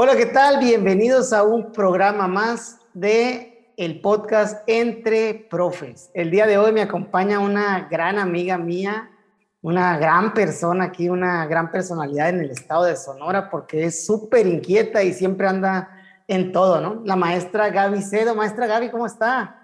Hola, ¿qué tal? Bienvenidos a un programa más de el podcast Entre Profes. El día de hoy me acompaña una gran amiga mía, una gran persona aquí, una gran personalidad en el estado de Sonora, porque es súper inquieta y siempre anda en todo, ¿no? La maestra Gaby Cedo. Maestra Gaby, ¿cómo está?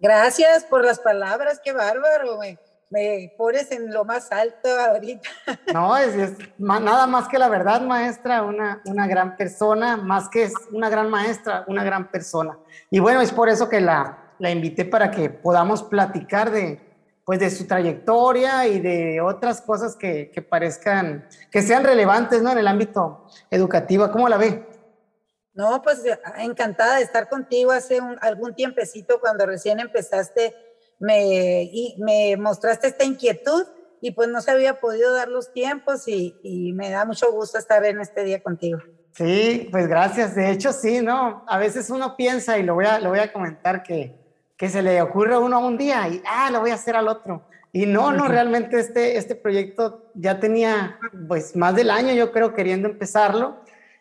Gracias por las palabras, qué bárbaro, güey me pones en lo más alto ahorita. No, es, nada más que la verdad, maestra, una, una gran persona, más que es una gran maestra, una gran persona. Y bueno, es por eso que la, la invité para que podamos platicar de, pues de su trayectoria y de otras cosas que, que parezcan, que sean relevantes, ¿no? En el ámbito educativo. ¿Cómo la ve? No, pues encantada de estar contigo hace un, algún tiempecito cuando recién empezaste me, y me mostraste esta inquietud y pues no se había podido dar los tiempos y, y, me da mucho gusto estar en este día contigo. Sí, pues gracias. De hecho, sí, ¿no? A veces uno piensa, y lo voy a, lo voy a comentar, que, que se le ocurre a uno un día y, ah, lo voy a hacer al otro. Y no, no, realmente este, este proyecto ya tenía pues más del año, yo creo, queriendo empezarlo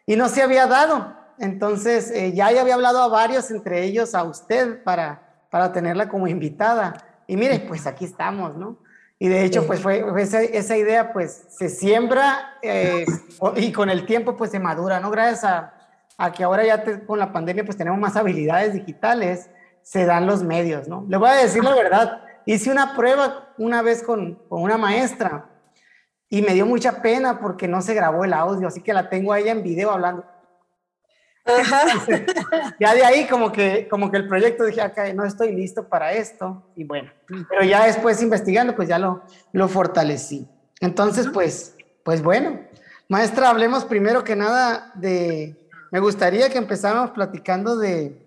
y no se había dado. Entonces, eh, ya, ya había hablado a varios, entre ellos a usted, para, para tenerla como invitada. Y mire, pues aquí estamos, ¿no? Y de hecho, pues fue, esa, esa, idea, pues se siembra eh, y con el tiempo, pues se madura, ¿no? Gracias a, a que ahora ya con la pandemia, pues tenemos más habilidades digitales, se dan los medios, ¿no? Le voy a decir la verdad, hice una prueba una vez con, con una maestra y me dio mucha pena porque no se grabó el audio, así que la tengo a ella en video hablando. Ya de ahí como que, como que el proyecto dije, acá no estoy listo para esto. Y bueno, pero ya después investigando, pues ya lo, lo fortalecí. Entonces, pues, pues bueno, maestra, hablemos primero que nada de, me gustaría que empezáramos platicando de,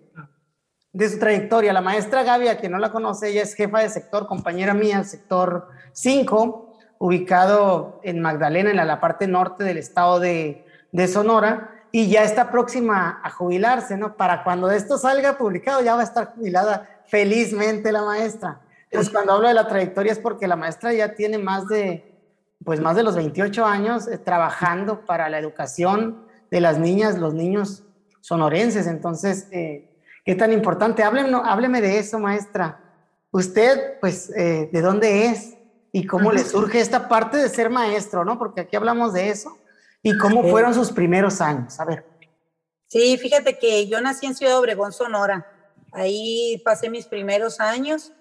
de su trayectoria. La maestra Gaby, a quien no la conoce, ella es jefa de sector, compañera mía, sector 5, ubicado en Magdalena, en la, la parte norte del estado de, de Sonora y ya está próxima a jubilarse, ¿no? Para cuando esto salga publicado ya va a estar jubilada felizmente la maestra. Entonces, cuando hablo de la trayectoria es porque la maestra ya tiene más de, pues más de los 28 años eh, trabajando para la educación de las niñas, los niños sonorenses. Entonces, eh, ¿qué tan importante? Hábleme, hábleme de eso, maestra. Usted, pues, eh, ¿de dónde es? ¿Y cómo le surge esta parte de ser maestro, no? Porque aquí hablamos de eso ¿Y cómo fueron sus primeros años? A ver. Sí, fíjate que yo nací en Ciudad Obregón, Sonora. Ahí pasé mis primeros años.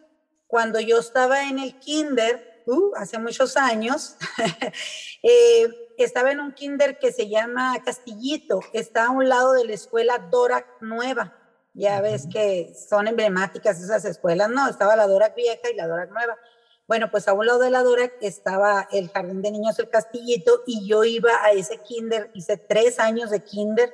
Cuando yo estaba en el kinder, uh, hace muchos años, eh, estaba en un kinder que se llama Castillito. Está a un lado de la escuela Dora Nueva. Ya ves que son emblemáticas esas escuelas, ¿no? Estaba la Dora vieja y la Dora nueva. Bueno, pues a un lado de la Dora estaba el Jardín de Niños El Castillito y yo iba a ese kinder, hice tres años de kinder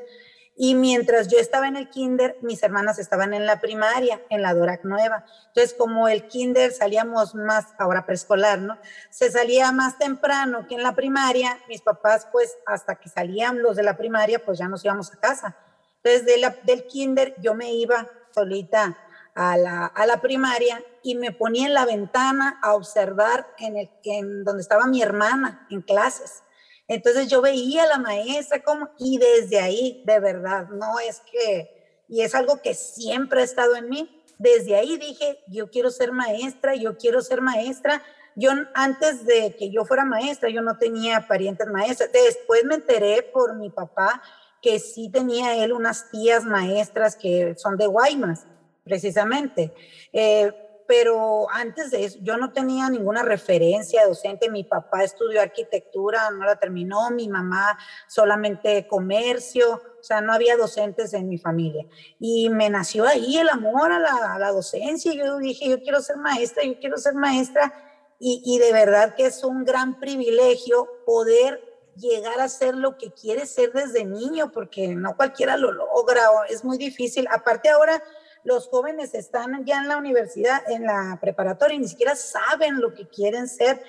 y mientras yo estaba en el kinder, mis hermanas estaban en la primaria, en la Dorac Nueva. Entonces, como el kinder salíamos más, ahora preescolar, ¿no? Se salía más temprano que en la primaria, mis papás, pues, hasta que salían los de la primaria, pues ya nos íbamos a casa. Entonces, la, del kinder yo me iba solita a la, a la primaria y me ponía en la ventana a observar en, el, en donde estaba mi hermana en clases. Entonces yo veía a la maestra como, y desde ahí, de verdad, no es que, y es algo que siempre ha estado en mí, desde ahí dije, yo quiero ser maestra, yo quiero ser maestra. Yo antes de que yo fuera maestra, yo no tenía parientes maestras. Después me enteré por mi papá que sí tenía él unas tías maestras que son de Guaymas precisamente. Eh, pero antes de eso, yo no tenía ninguna referencia docente. Mi papá estudió arquitectura, no la terminó, mi mamá solamente comercio, o sea, no había docentes en mi familia. Y me nació ahí el amor a la, a la docencia. Yo dije, yo quiero ser maestra, yo quiero ser maestra. Y, y de verdad que es un gran privilegio poder llegar a ser lo que quiere ser desde niño, porque no cualquiera lo logra, es muy difícil. Aparte ahora los jóvenes están ya en la universidad, en la preparatoria, y ni siquiera saben lo que quieren ser.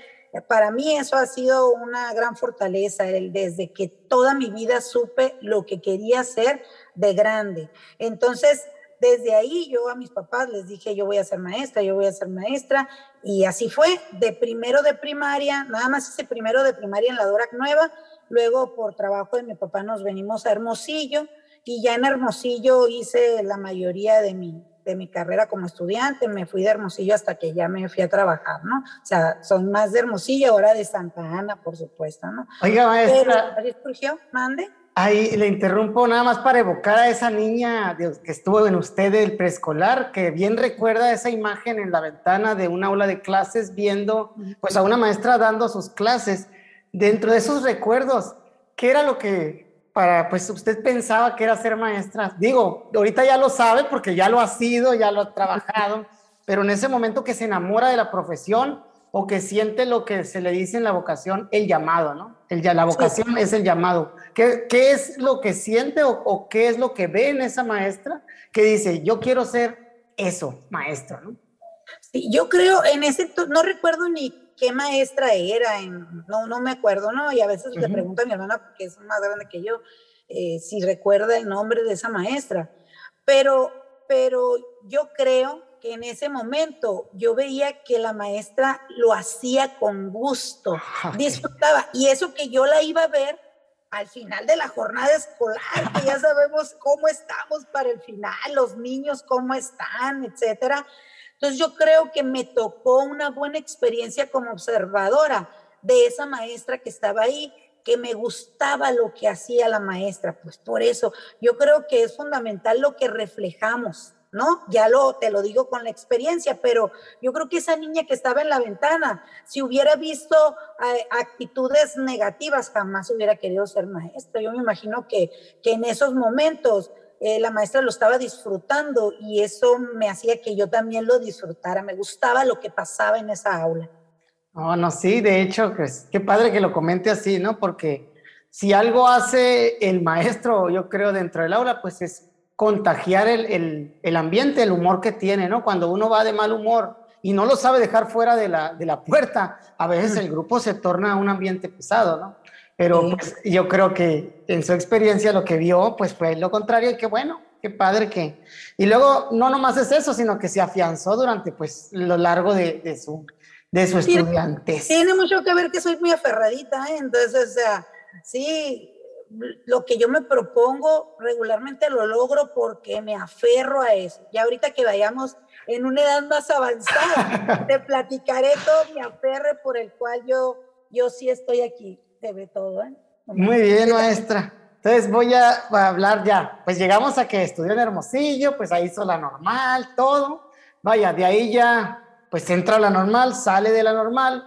Para mí eso ha sido una gran fortaleza, el, desde que toda mi vida supe lo que quería ser de grande. Entonces, desde ahí yo a mis papás les dije, yo voy a ser maestra, yo voy a ser maestra, y así fue, de primero de primaria, nada más hice primero de primaria en la Dorac Nueva, luego por trabajo de mi papá nos venimos a Hermosillo, y ya en Hermosillo hice la mayoría de mi, de mi carrera como estudiante, me fui de Hermosillo hasta que ya me fui a trabajar, ¿no? O sea, son más de Hermosillo, ahora de Santa Ana, por supuesto, ¿no? Oiga, maestra. Pero, mande. Ahí le interrumpo nada más para evocar a esa niña que estuvo en usted del preescolar, que bien recuerda esa imagen en la ventana de un aula de clases viendo pues a una maestra dando sus clases. Dentro de esos recuerdos, ¿qué era lo que para, pues usted pensaba que era ser maestra? Digo, ahorita ya lo sabe porque ya lo ha sido, ya lo ha trabajado, pero en ese momento que se enamora de la profesión, o que siente lo que se le dice en la vocación, el llamado, ¿no? El, la vocación es el llamado. ¿Qué, ¿Qué, es lo que siente o, qué es lo que ve en esa maestra que dice, yo quiero ser eso, maestra, ¿no? Sí, yo creo en ese, no recuerdo ni qué maestra era, en, no, no me acuerdo, ¿no? Y a veces le pregunto a mi hermana, porque es más grande que yo, eh, si recuerda el nombre de esa maestra. Pero, pero yo creo en ese momento yo veía que la maestra lo hacía con gusto, disfrutaba. Y eso que yo la iba a ver al final de la jornada escolar, que ya sabemos cómo estamos para el final, los niños cómo están, etcétera. Entonces yo creo que me tocó una buena experiencia como observadora de esa maestra que estaba ahí, que me gustaba lo que hacía la maestra. Pues por eso yo creo que es fundamental lo que reflejamos ¿no? Ya lo, te lo digo con la experiencia, pero yo creo que esa niña que estaba en la ventana, si hubiera visto eh, actitudes negativas, jamás hubiera querido ser maestra. Yo me imagino que, que en esos momentos eh, la maestra lo estaba disfrutando y eso me hacía que yo también lo disfrutara. Me gustaba lo que pasaba en esa aula. No, no, sí, de hecho, pues, qué padre que lo comente así, ¿no? Porque si algo hace el maestro, yo creo, dentro del aula, pues es contagiar el, el, ambiente, el humor que tiene, ¿no? Cuando uno va de mal humor y no lo sabe dejar fuera de la, de la puerta, a veces el grupo se torna un ambiente pesado, ¿no? Pero pues, yo creo que en su experiencia lo que vio, pues fue lo contrario y qué bueno, qué padre que... Y luego no nomás es eso, sino que se afianzó durante pues lo largo de, de su, de su estudiante. Tiene mucho que ver que soy muy aferradita, ¿eh? Entonces, o sea, sí, lo que yo me propongo regularmente lo logro porque me aferro a eso. Y ahorita que vayamos en una edad más avanzada, te platicaré todo mi aferre por el cual yo, yo sí estoy aquí. Te ve todo, ¿eh? Muy bien, maestra. Entonces voy a, hablar ya. Pues llegamos a que estudió en Hermosillo, pues ahí hizo la normal, todo. Vaya, de ahí ya, pues entra a la normal, sale de la normal.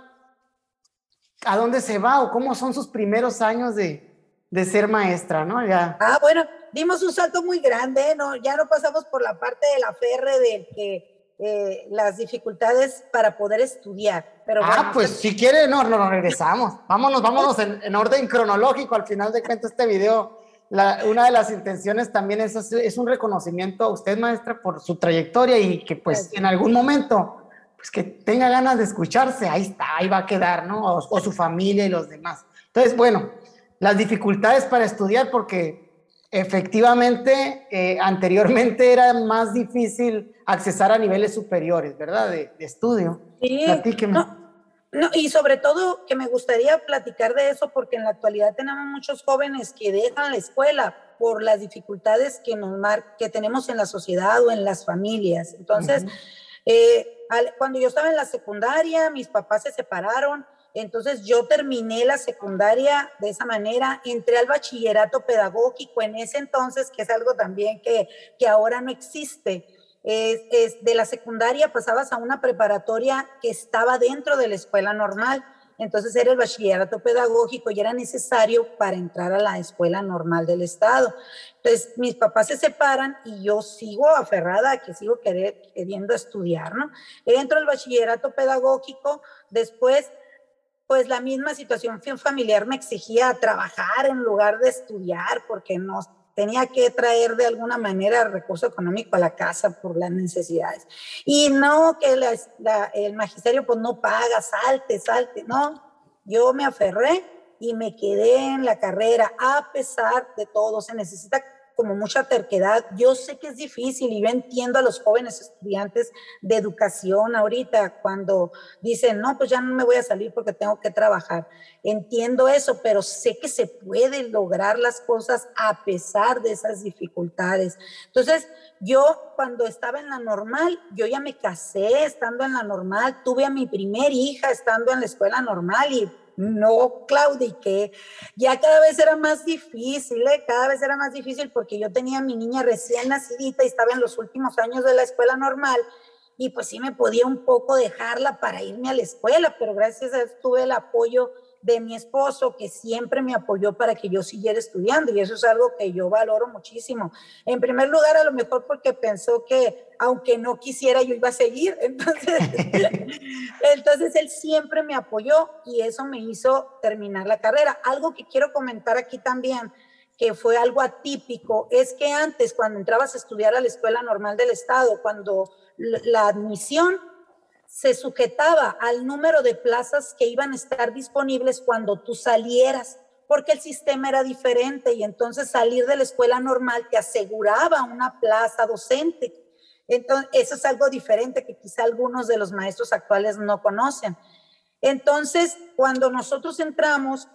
¿A dónde se va o cómo son sus primeros años de, de ser maestra, ¿no? Ya. Ah, bueno, dimos un salto muy grande, ¿no? Ya no pasamos por la parte de la ferre de que eh, las dificultades para poder estudiar. Pero ah, pues si quiere, no, no, regresamos. Vámonos, vámonos en, orden cronológico. Al final de cuentas, este video, la, una de las intenciones también es, es un reconocimiento a usted, maestra, por su trayectoria y que pues en algún momento, pues que tenga ganas de escucharse, ahí está, ahí va a quedar, ¿no? o su familia y los demás. Entonces, bueno, las dificultades para estudiar porque efectivamente eh, anteriormente era más difícil accesar a niveles superiores, ¿verdad? De, estudio. Sí. No, y sobre todo que me gustaría platicar de eso porque en la actualidad tenemos muchos jóvenes que dejan la escuela por las dificultades que, nos que tenemos en la sociedad o en las familias. Entonces, eh, cuando yo estaba en la secundaria, mis papás se separaron entonces yo terminé la secundaria de esa manera, entré al bachillerato pedagógico en ese entonces, que es algo también que, que ahora no existe. Es, de la secundaria pasabas a una preparatoria que estaba dentro de la escuela normal. Entonces era el bachillerato pedagógico y era necesario para entrar a la escuela normal del Estado. Entonces mis papás se separan y yo sigo aferrada que sigo queriendo estudiar, ¿no? Entro al bachillerato pedagógico, después pues la misma situación familiar me exigía trabajar en lugar de estudiar porque no tenía que traer de alguna manera recurso económico a la casa por las necesidades. Y no que el magisterio pues no paga, salte, salte, no. Yo me aferré y me quedé en la carrera a pesar de todo. Se necesita como mucha terquedad. Yo sé que es difícil y yo entiendo a los jóvenes estudiantes de educación ahorita cuando dicen, no, pues ya no me voy a salir porque tengo que trabajar. Entiendo eso, pero sé que se puede lograr las cosas a pesar de esas dificultades. Entonces, yo cuando estaba en la normal, yo ya me casé estando en la normal, tuve a mi primer hija estando en la escuela normal y no claudiqué. Ya cada vez era más difícil, ¿eh? cada vez era más difícil porque yo tenía a mi niña recién nacidita y estaba en los últimos años de la escuela normal y pues sí me podía un poco dejarla para irme a la escuela, pero gracias a eso tuve el apoyo de mi esposo, que siempre me apoyó para que yo siguiera estudiando, y eso es algo que yo valoro muchísimo. En primer lugar, a lo mejor porque pensó que aunque no quisiera, yo iba a seguir. Entonces, entonces él siempre me apoyó y eso me hizo terminar la carrera. Algo que quiero comentar aquí también, que fue algo atípico, es que antes, cuando entrabas a estudiar a la Escuela Normal del Estado, cuando la admisión se sujetaba al número de plazas que iban a estar disponibles cuando tú salieras, porque el sistema era diferente y entonces salir de la escuela normal te aseguraba una plaza docente. Entonces, eso es algo diferente que quizá algunos de los maestros actuales no conocen. Entonces, cuando nosotros entramos,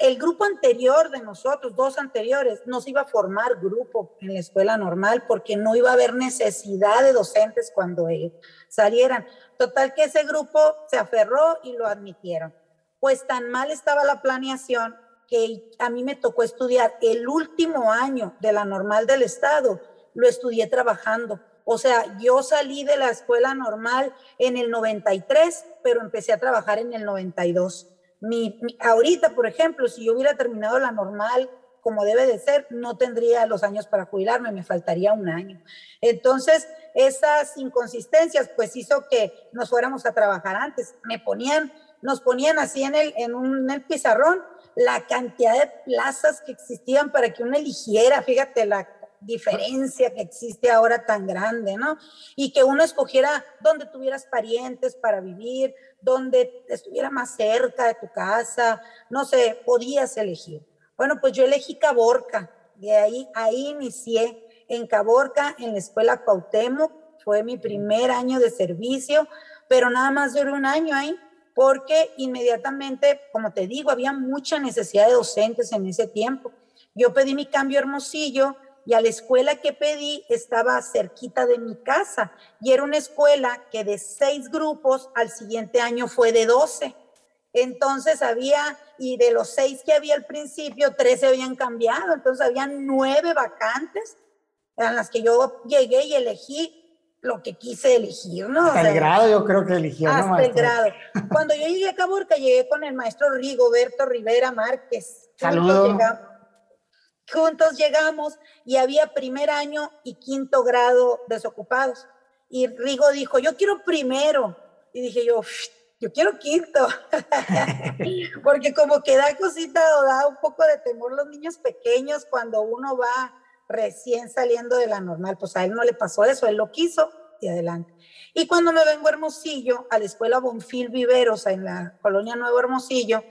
el grupo anterior de nosotros, dos anteriores, nos iba a formar grupo en la escuela normal porque no iba a haber necesidad de docentes cuando ellos salieran. Total que ese grupo se aferró y lo admitieron. Pues tan mal estaba la planeación que a mí me tocó estudiar el último año de la normal del Estado, lo estudié trabajando. O sea, yo salí de la escuela normal en el 93, pero empecé a trabajar en el 92. Mi, ahorita, por ejemplo, si yo hubiera terminado la normal como debe de ser, no tendría los años para jubilarme, me faltaría un año. Entonces, esas inconsistencias pues hizo que nos fuéramos a trabajar antes. Me ponían, nos ponían así en el, en un pizarrón la cantidad de plazas que existían para que uno eligiera, fíjate la diferencia que existe ahora tan grande, ¿no? Y que uno escogiera donde tuvieras parientes para vivir, donde estuviera más cerca de tu casa, no sé, podías elegir. Bueno, pues yo elegí Caborca, de ahí, ahí inicié en Caborca, en la escuela Cuauhtémoc, fue mi primer año de servicio, pero nada más duró un año ahí, porque inmediatamente, como te digo, había mucha necesidad de docentes en ese tiempo. Yo pedí mi cambio Hermosillo y a la escuela que pedí estaba cerquita de mi casa y era una escuela que de seis grupos al siguiente año fue de doce. Entonces había, y de los seis que había al principio, tres se habían cambiado, entonces había nueve vacantes en las que yo llegué y elegí lo que quise elegir, ¿no? Hasta el grado yo creo que eligió, Hasta el grado. Cuando yo llegué a Caborca, llegué con el maestro Rigoberto Rivera Márquez. Saludos. Juntos, llegamos y había primer año y quinto grado desocupados. Y Rigo dijo, yo quiero primero. Y dije yo, yo quiero quinto, porque como que da cosita o da un poco de temor los niños pequeños cuando uno va recién saliendo de la normal, pues a él no le pasó eso, él lo quiso y adelante. Y cuando me vengo a Hermosillo, a la escuela Bonfil Viveros, en la colonia Nuevo Hermosillo,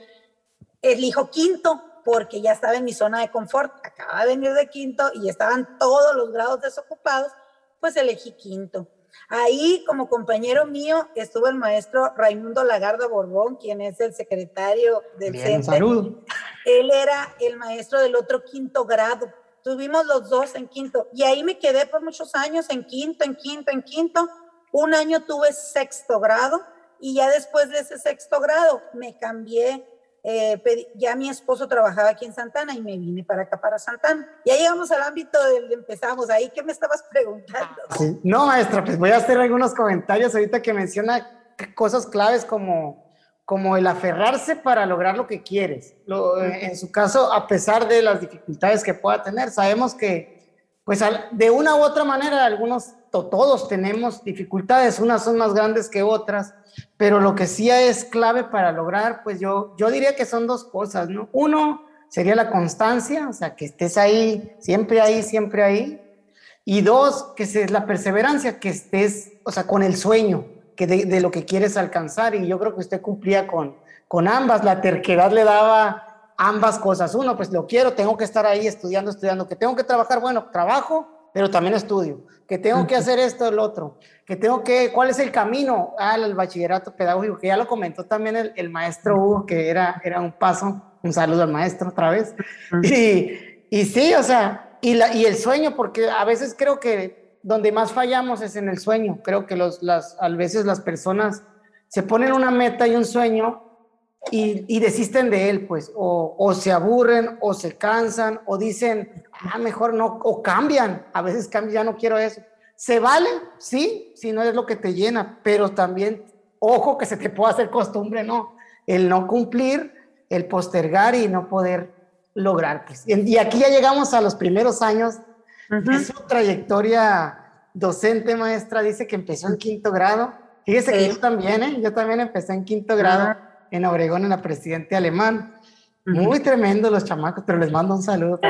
elijo quinto, porque ya estaba en mi zona de confort, acaba de venir de quinto y estaban todos los grados desocupados, pues elegí quinto. Ahí, como compañero mío, estuvo el maestro Raimundo Lagarda Borbón, quien es el secretario del Bien, Salud. Él era el maestro del otro quinto grado. Tuvimos los dos en quinto. Y ahí me quedé por muchos años en quinto, en quinto, en quinto. Un año tuve sexto grado y ya después de ese sexto grado me cambié eh, ya mi esposo trabajaba aquí en Santana y me vine para acá, para Santana. Ya llegamos al ámbito del empezamos. Ahí, ¿qué me estabas preguntando? No, maestra, pues voy a hacer algunos comentarios ahorita que menciona cosas claves como, como el aferrarse para lograr lo que quieres. en su caso, a pesar de las dificultades que pueda tener, sabemos que pues de una u otra manera algunos, todos tenemos dificultades, unas son más grandes que otras, pero lo que sí es clave para lograr, pues yo, yo diría que son dos cosas, ¿no? Uno sería la constancia, o sea, que estés ahí, siempre ahí, siempre ahí. Y dos, que es la perseverancia, que estés, o sea, con el sueño que de, lo que quieres alcanzar. Y yo creo que usted cumplía con, con ambas. La terquedad le daba ambas cosas. Uno, pues lo quiero, tengo que estar ahí estudiando, estudiando, que tengo que trabajar, bueno, trabajo, pero también estudio, que tengo que hacer esto, el otro, que tengo que, ¿cuál es el camino al bachillerato pedagógico? Que ya lo comentó también el, el maestro Hugo, que era, era un paso, un saludo al maestro otra vez. Y, y sí, o sea, y, la, y el sueño, porque a veces creo que donde más fallamos es en el sueño, creo que los, las, a veces las personas se ponen una meta y un sueño y, desisten de él, pues, o, se aburren, o se cansan, o dicen, ah, mejor no, o cambian, a veces cambian, ya no quiero eso. Se vale, sí, si no es lo que te llena, pero también, ojo que se te pueda hacer costumbre, ¿no? El no cumplir, el postergar y no poder lograr. Pues. Y aquí ya llegamos a los primeros años de su trayectoria docente, maestra, dice que empezó en quinto grado. Fíjese que yo también, ¿eh? Yo también empecé en quinto grado en Obregón, en la Presidente Alemán. Muy tremendo los chamacos, pero les mando un saludo.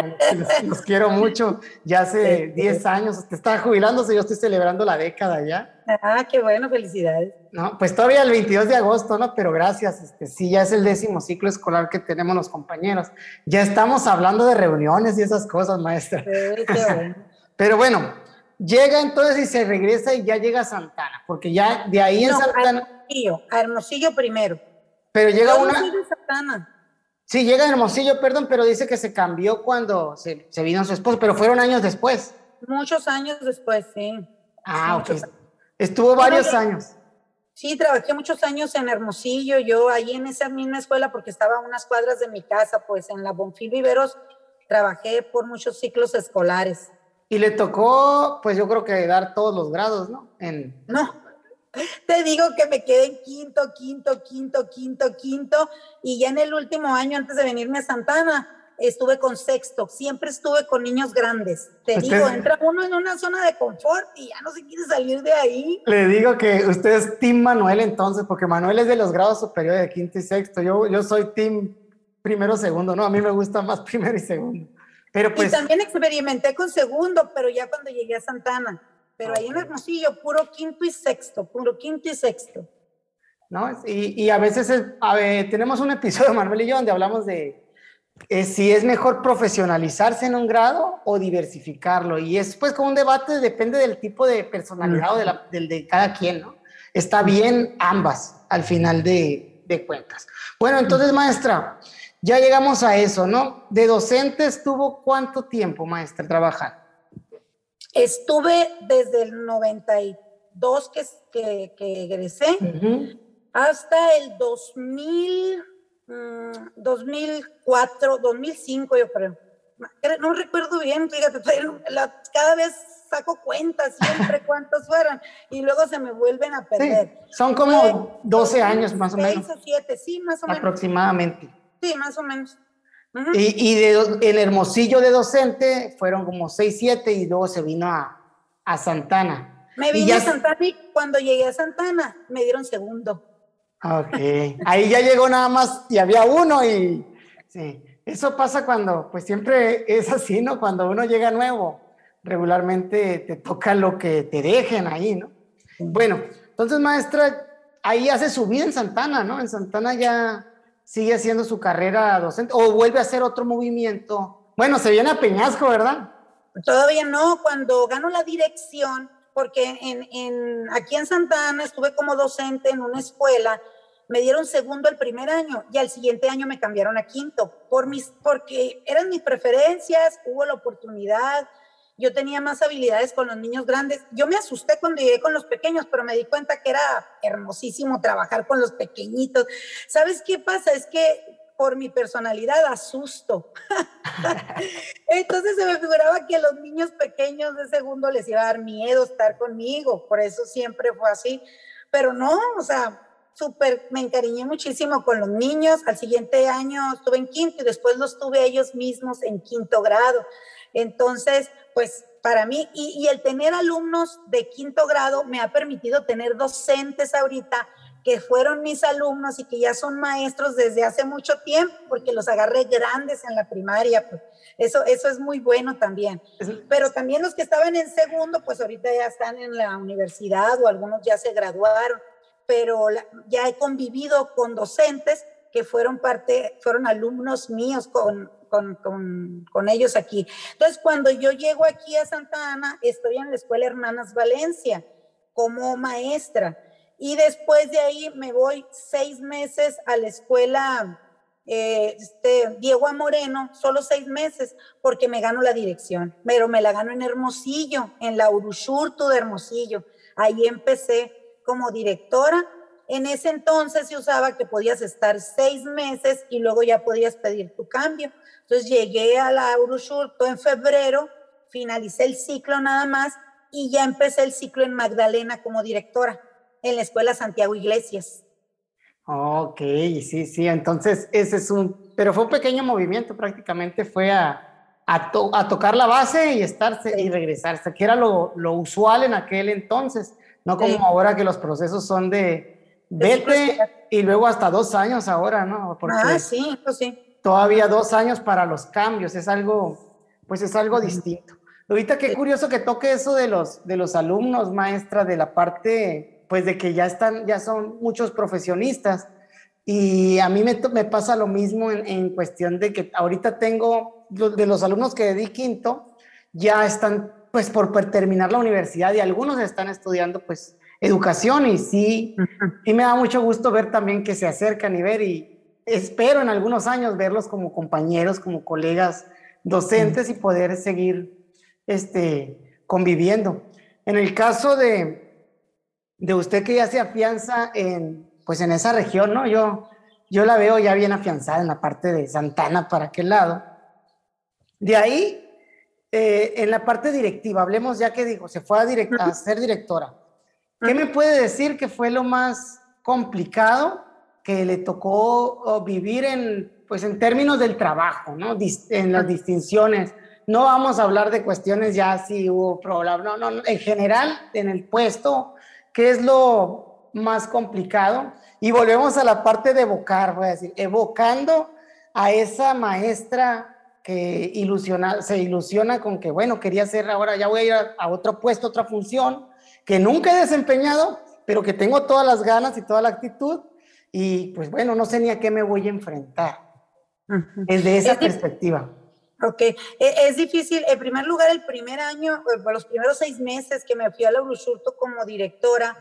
Los, quiero mucho. Ya hace 10 años, usted está jubilándose, yo estoy celebrando la década ya. Ah, qué bueno, felicidades. No, pues todavía el 22 de agosto, ¿no? Pero gracias, este, sí, ya es el décimo ciclo escolar que tenemos los compañeros. Ya estamos hablando de reuniones y esas cosas, maestra. Sí, qué bueno. pero bueno, llega entonces y se regresa y ya llega a Santana, porque ya de ahí en Santana... Hermosillo, a Hermosillo primero. Pero llega una. Sí, llega Hermosillo, perdón, pero dice que se cambió cuando se, se vino su esposo, pero fueron años después. Muchos años después, sí. Ah, ok. Estuvo varios años. Sí, trabajé muchos años en Hermosillo, yo ahí en esa misma escuela, porque estaba a unas cuadras de mi casa, pues en la Bonfil Viveros, trabajé por muchos ciclos escolares. Y le tocó, pues yo creo que dar todos los grados, ¿no? En... No, te digo que me quedé en quinto, quinto, quinto, quinto, quinto, y ya en el último año, antes de venirme a Santana, estuve con sexto, siempre estuve con niños grandes. Te digo, entra uno en una zona de confort y ya no se quiere salir de ahí. Le digo que usted es Team Manuel entonces, porque Manuel es de los grados superiores de quinto y sexto. Yo, yo soy Team primero, segundo, no, a mí me gusta más primero y segundo. Pero pues... Y también experimenté con segundo, pero ya cuando llegué a Santana pero ahí en Hermosillo, puro quinto y sexto, puro quinto y sexto. ¿No? Y, y a veces a ver, tenemos un episodio, Manuel y yo, donde hablamos de eh, si es mejor profesionalizarse en un grado o diversificarlo. Y es pues como un debate, depende del tipo de personalidad o de, la, del de cada quien, ¿no? Está bien ambas al final de, de cuentas. Bueno, entonces, maestra, ya llegamos a eso, ¿no? De docente estuvo cuánto tiempo, maestra, trabajando? Estuve desde el 92 que, que, que egresé hasta el 2000, 2004, 2005 yo creo. No recuerdo bien, fíjate, cada vez saco cuentas siempre cuántos fueron y luego se me vuelven a perder. son como 12 años más o menos. 6 o 7, sí, más o menos. Aproximadamente. Sí, más o menos. Y, y de, el Hermosillo de docente fueron como 6, 7 y luego se vino a, a Santana. Me vine a Santana y cuando llegué a Santana me dieron segundo. Ok, ahí ya llegó nada más y había uno y sí, eso pasa cuando, pues siempre es así, ¿no? Cuando uno llega nuevo, regularmente te toca lo que te dejen ahí, ¿no? Bueno, entonces maestra, ahí hace su vida en Santana, ¿no? En Santana ya sigue haciendo su carrera docente o vuelve a hacer otro movimiento. Bueno, se viene a Peñasco, ¿verdad? Todavía no, cuando gano la dirección, porque en, en, aquí en Santa Ana estuve como docente en una escuela, me dieron segundo el primer año y al siguiente año me cambiaron a quinto, por mis, porque eran mis preferencias, hubo la oportunidad, yo tenía más habilidades con los niños grandes. Yo me asusté cuando llegué con los pequeños, pero me di cuenta que era hermosísimo trabajar con los pequeñitos. ¿Sabes qué pasa? Es que por mi personalidad asusto. Entonces se me figuraba que a los niños pequeños de segundo les iba a dar miedo estar conmigo, por eso siempre fue así. Pero no, o sea, súper, me encariñé muchísimo con los niños. Al siguiente año estuve en quinto y después los tuve ellos mismos en quinto grado. Entonces, pues para mí, y, el tener alumnos de quinto grado me ha permitido tener docentes ahorita que fueron mis alumnos y que ya son maestros desde hace mucho tiempo, porque los agarré grandes en la primaria, pues eso, eso es muy bueno también. Pero también los que estaban en segundo, pues ahorita ya están en la universidad o algunos ya se graduaron, pero ya he convivido con docentes que fueron parte, fueron alumnos míos con, con, ellos aquí. Entonces, cuando yo llego aquí a Santa Ana, estoy en la Escuela Hermanas Valencia como maestra. Y después de ahí me voy seis meses a la escuela eh, este, Diego Moreno, solo seis meses, porque me gano la dirección, pero me la gano en Hermosillo, en la Urushurtu de Hermosillo. Ahí empecé como directora. En ese entonces se usaba que podías estar seis meses y luego ya podías pedir tu cambio. Entonces llegué a la Urushurtu en febrero, finalicé el ciclo nada más y ya empecé el ciclo en Magdalena como directora en la Escuela Santiago Iglesias. Ok, sí, sí, entonces ese es un, pero fue un pequeño movimiento, prácticamente fue a, a, tocar la base y estarse y regresarse, que era lo, lo, usual en aquel entonces, no como ahora que los procesos son de vete y luego hasta dos años ahora, ¿no? Porque ah, sí, pues sí. Todavía dos años para los cambios, es algo, pues es algo distinto. Ahorita qué curioso que toque eso de los, de los alumnos, maestra, de la parte pues de que ya están, ya son muchos profesionistas. Y a mí me, me pasa lo mismo en, en, cuestión de que ahorita tengo, de los alumnos que di quinto, ya están pues por terminar la universidad y algunos están estudiando pues educación y sí, y me da mucho gusto ver también que se acercan y ver y espero en algunos años verlos como compañeros, como colegas docentes y poder seguir este, conviviendo. En el caso de, de usted que ya se afianza en, pues en esa región, ¿no? Yo, yo la veo ya bien afianzada en la parte de Santana para aquel lado. De ahí, eh, en la parte directiva, hablemos ya que dijo, se fue a, a ser directora. ¿Qué me puede decir que fue lo más complicado que le tocó oh, vivir en, pues en términos del trabajo, ¿no? en las distinciones. No vamos a hablar de cuestiones ya si hubo problemas, no, no, en general, en el puesto, ¿Qué es lo más complicado? Y volvemos a la parte de evocar, voy a decir, evocando a esa maestra que ilusiona, se ilusiona con que, bueno, quería hacer ahora, ya voy a ir a, otro puesto, otra función, que nunca he desempeñado, pero que tengo todas las ganas y toda la actitud, y pues bueno, no sé ni a qué me voy a enfrentar desde esa perspectiva. Ok, e, es difícil. En primer lugar, el primer año, eh, los primeros seis meses que me fui a la Urusurto como directora,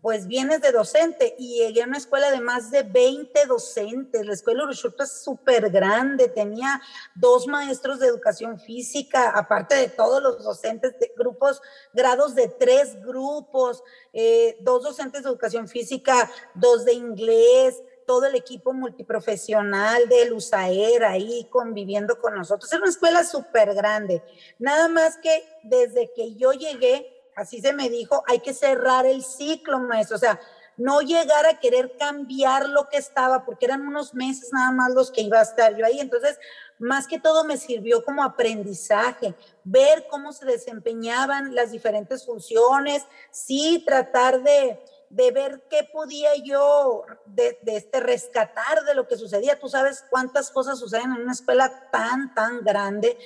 pues vienes de docente y llegué a una escuela de más de 20 docentes. La escuela Urusurto es súper grande, tenía dos maestros de educación física, aparte de todos los docentes de grupos, grados de tres grupos, eh, dos docentes de educación física, dos de inglés, todo el equipo multiprofesional de Lusaer ahí conviviendo con nosotros. Es una escuela súper grande. Nada más que desde que yo llegué, así se me dijo, hay que cerrar el ciclo, maestro. O sea, no llegar a querer cambiar lo que estaba, porque eran unos meses nada más los que iba a estar yo ahí. Entonces, más que todo me sirvió como aprendizaje, ver cómo se desempeñaban las diferentes funciones, sí, tratar de de ver qué podía yo de, este rescatar de lo que sucedía. Tú sabes cuántas cosas suceden en una escuela tan, tan grande.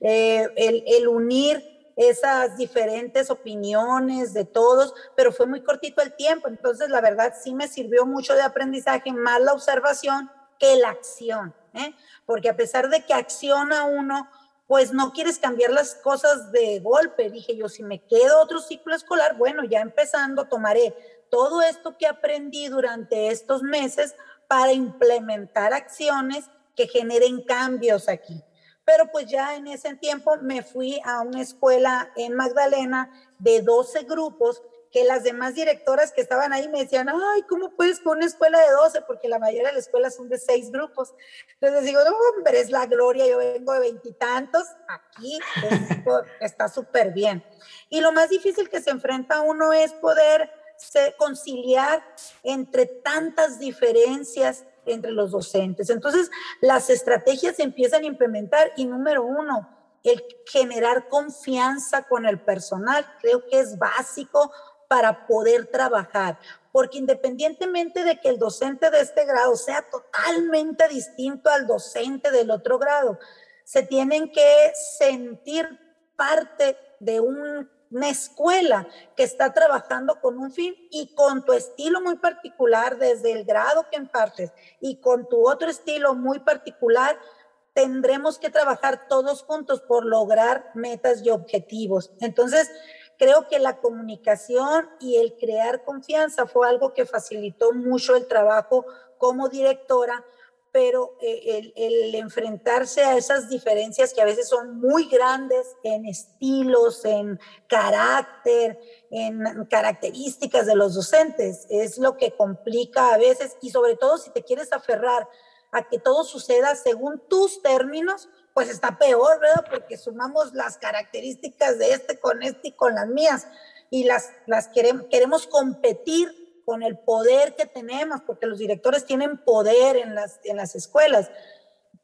Eh, el, el, unir esas diferentes opiniones de todos, pero fue muy cortito el tiempo. Entonces, la verdad, sí me sirvió mucho de aprendizaje, más la observación que la acción. ¿eh? Porque a pesar de que acciona uno, pues no quieres cambiar las cosas de golpe. Dije yo, si me quedo otro ciclo escolar, bueno, ya empezando, tomaré todo esto que aprendí durante estos meses para implementar acciones que generen cambios aquí. Pero pues ya en ese tiempo me fui a una escuela en Magdalena de 12 grupos que las demás directoras que estaban ahí me decían, ay, ¿cómo puedes con una escuela de 12? Porque la mayoría de las escuelas son de 6 grupos. Entonces digo, no, hombre, es la gloria, yo vengo de veintitantos, aquí está súper bien. Y lo más difícil que se enfrenta uno es poder conciliar entre tantas diferencias entre los docentes. Entonces, las estrategias se empiezan a implementar y número uno, el generar confianza con el personal, creo que es básico para poder trabajar, porque independientemente de que el docente de este grado sea totalmente distinto al docente del otro grado, se tienen que sentir parte de un una escuela que está trabajando con un fin y con tu estilo muy particular desde el grado que impartes y con tu otro estilo muy particular, tendremos que trabajar todos juntos por lograr metas y objetivos. Entonces, creo que la comunicación y el crear confianza fue algo que facilitó mucho el trabajo como directora, pero eh, el, enfrentarse a esas diferencias que a veces son muy grandes en estilos, en carácter, en características de los docentes, es lo que complica a veces y sobre todo si te quieres aferrar a que todo suceda según tus términos, pues está peor, ¿verdad? Porque sumamos las características de este con este y con las mías y las, las queremos, queremos competir con el poder que tenemos, porque los directores tienen poder en las, en las escuelas,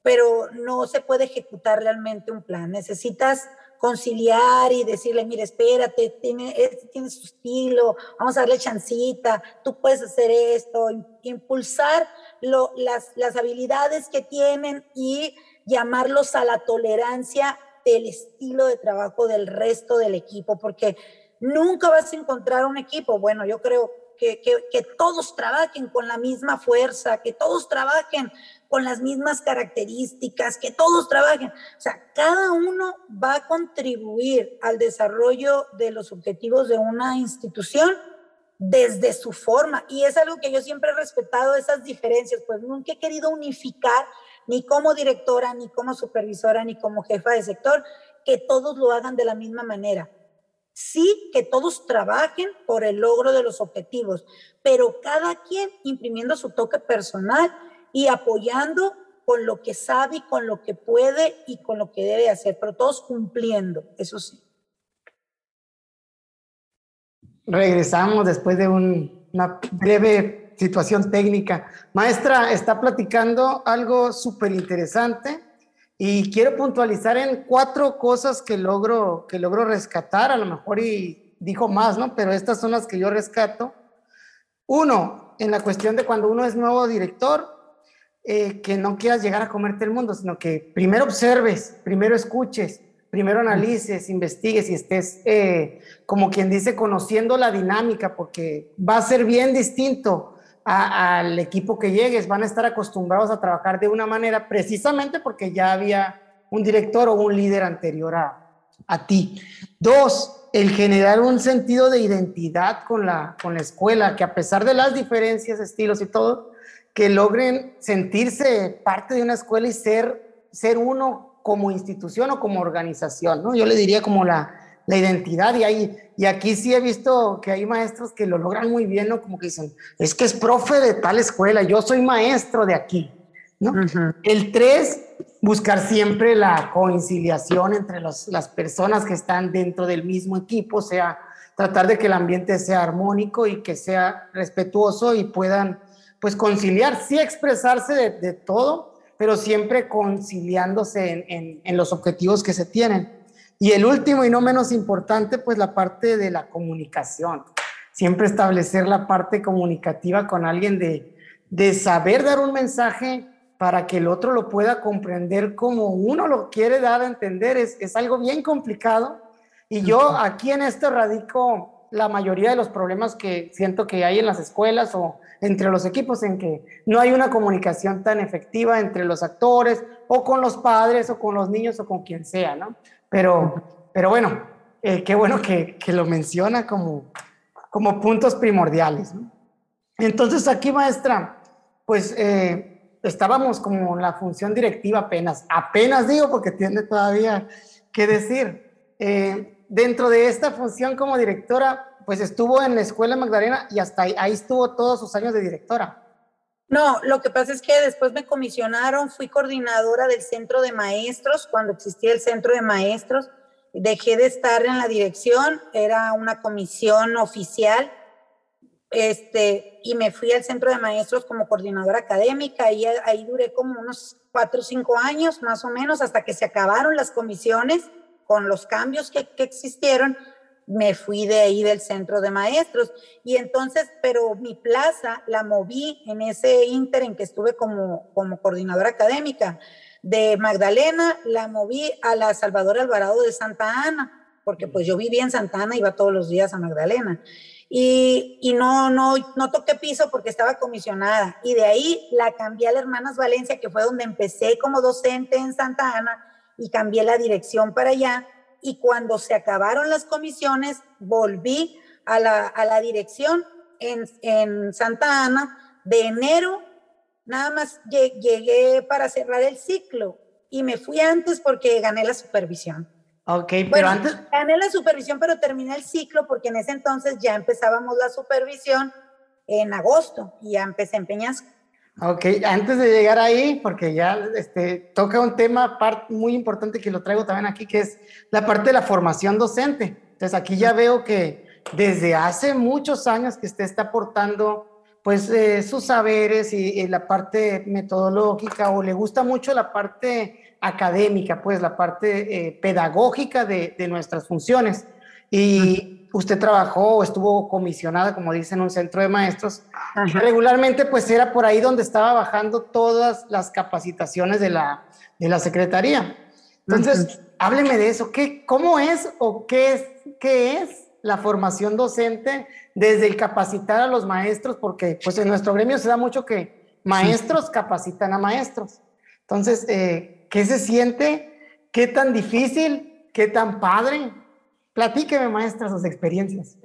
pero no se puede ejecutar realmente un plan. Necesitas conciliar y decirle, mire, espérate, tiene, este tiene su estilo, vamos a darle chancita, tú puedes hacer esto, impulsar lo, las, las habilidades que tienen y llamarlos a la tolerancia del estilo de trabajo del resto del equipo, porque nunca vas a encontrar un equipo, bueno, yo creo que, todos trabajen con la misma fuerza, que todos trabajen con las mismas características, que todos trabajen. O sea, cada uno va a contribuir al desarrollo de los objetivos de una institución desde su forma. Y es algo que yo siempre he respetado, esas diferencias, pues nunca he querido unificar ni como directora, ni como supervisora, ni como jefa de sector, que todos lo hagan de la misma manera sí que todos trabajen por el logro de los objetivos, pero cada quien imprimiendo su toque personal y apoyando con lo que sabe y con lo que puede y con lo que debe hacer, pero todos cumpliendo, eso sí. Regresamos después de una breve situación técnica. Maestra, está platicando algo súper interesante y quiero puntualizar en cuatro cosas que logro, que logro rescatar, a lo mejor y dijo más, ¿no? Pero estas son las que yo rescato. Uno, en la cuestión de cuando uno es nuevo director, eh, que no quieras llegar a comerte el mundo, sino que primero observes, primero escuches, primero analices, investigues y estés, eh, como quien dice, conociendo la dinámica, porque va a ser bien distinto al equipo que llegues, van a estar acostumbrados a trabajar de una manera precisamente porque ya había un director o un líder anterior a, a ti. Dos, el generar un sentido de identidad con la, con la escuela, que a pesar de las diferencias, estilos y todo, que logren sentirse parte de una escuela y ser, ser uno como institución o como organización, ¿no? Yo le diría como la, la identidad y ahí, y aquí sí he visto que hay maestros que lo logran muy bien, ¿no? Como que dicen, es que es profe de tal escuela, yo soy maestro de aquí, ¿no? El tres, buscar siempre la conciliación entre las personas que están dentro del mismo equipo, o sea, tratar de que el ambiente sea armónico y que sea respetuoso y puedan, pues, conciliar, sí expresarse de, todo, pero siempre conciliándose en, en los objetivos que se tienen. Y el último y no menos importante, pues la parte de la comunicación. Siempre establecer la parte comunicativa con alguien de, de saber dar un mensaje para que el otro lo pueda comprender como uno lo quiere dar a entender. Es, es algo bien complicado. Y yo aquí en esto radico la mayoría de los problemas que siento que hay en las escuelas o entre los equipos en que no hay una comunicación tan efectiva entre los actores o con los padres o con los niños o con quien sea, ¿no? Pero, pero bueno, eh, qué bueno que, que, lo menciona como, como puntos primordiales. ¿no? Entonces aquí, maestra, pues eh, estábamos como en la función directiva apenas, apenas digo porque tiene todavía que decir. Eh, dentro de esta función como directora, pues estuvo en la escuela Magdalena y hasta ahí, ahí estuvo todos sus años de directora. No, lo que pasa es que después me comisionaron, fui coordinadora del centro de maestros cuando existía el centro de maestros. Dejé de estar en la dirección, era una comisión oficial, este, y me fui al centro de maestros como coordinadora académica y ahí duré como unos cuatro o cinco años más o menos hasta que se acabaron las comisiones con los cambios que, que existieron me fui de ahí del centro de maestros. Y entonces, pero mi plaza la moví en ese inter en que estuve como, como coordinadora académica. De Magdalena la moví a la Salvador Alvarado de Santa Ana, porque pues yo vivía en Santana, iba todos los días a Magdalena. Y, y, no, no, no toqué piso porque estaba comisionada. Y de ahí la cambié a la Hermanas Valencia, que fue donde empecé como docente en Santa Ana y cambié la dirección para allá. Y cuando se acabaron las comisiones, volví a la, a la dirección en, en Santa Ana de enero. Nada más llegué para cerrar el ciclo y me fui antes porque gané la supervisión. Ok, pero antes... Gané la supervisión, pero terminé el ciclo porque en ese entonces ya empezábamos la supervisión en agosto y ya empecé en Peñasco. Ok, antes de llegar ahí, porque ya este, toca un tema muy importante que lo traigo también aquí, que es la parte de la formación docente. Entonces aquí ya veo que desde hace muchos años que usted está aportando pues eh, sus saberes y, y, la parte metodológica o le gusta mucho la parte académica, pues la parte eh, pedagógica de, de, nuestras funciones. Y usted trabajó o estuvo comisionada, como dicen, en un centro de maestros. Regularmente, pues era por ahí donde estaba bajando todas las capacitaciones de la, de la Secretaría. Entonces, hábleme de eso. ¿Qué, ¿Cómo es o qué es, qué es la formación docente desde el capacitar a los maestros? Porque pues en nuestro gremio se da mucho que maestros capacitan a maestros. Entonces, eh, ¿Qué se siente? ¿Qué tan difícil? ¿Qué tan padre? Platíqueme, maestra, sus experiencias.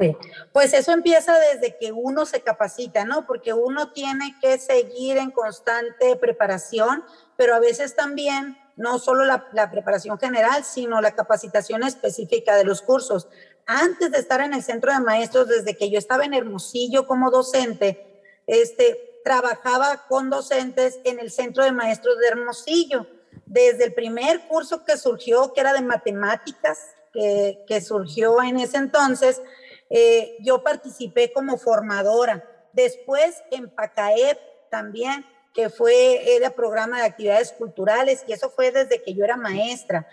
Pues eso empieza desde que uno se capacita, ¿no? Porque uno tiene que seguir en constante preparación, pero a veces también no solo la, la, preparación general, sino la capacitación específica de los cursos. Antes de estar en el centro de maestros, desde que yo estaba en Hermosillo como docente, este, trabajaba con docentes en el centro de maestros de Hermosillo desde el primer curso que surgió, que era de matemáticas, que, surgió en ese entonces, eh, yo participé como formadora. Después en PACAEP también, que fue el programa de actividades culturales, y eso fue desde que yo era maestra.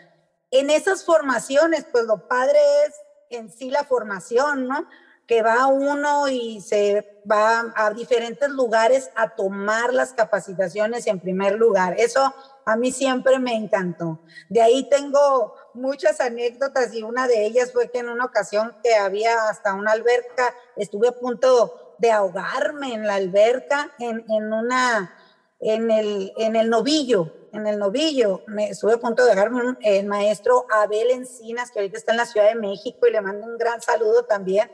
En esas formaciones, pues lo padre es en sí la formación, ¿no? Que va uno y se va a diferentes lugares a tomar las capacitaciones en primer lugar. Eso a mí siempre me encantó. De ahí tengo muchas anécdotas y una de ellas fue que en una ocasión que había hasta una alberca, estuve a punto de ahogarme en la alberca, en, en una, en el, en el novillo, en el novillo, me estuve a punto de dejarme el maestro Abel Encinas, que ahorita está en la Ciudad de México y le mando un gran saludo también.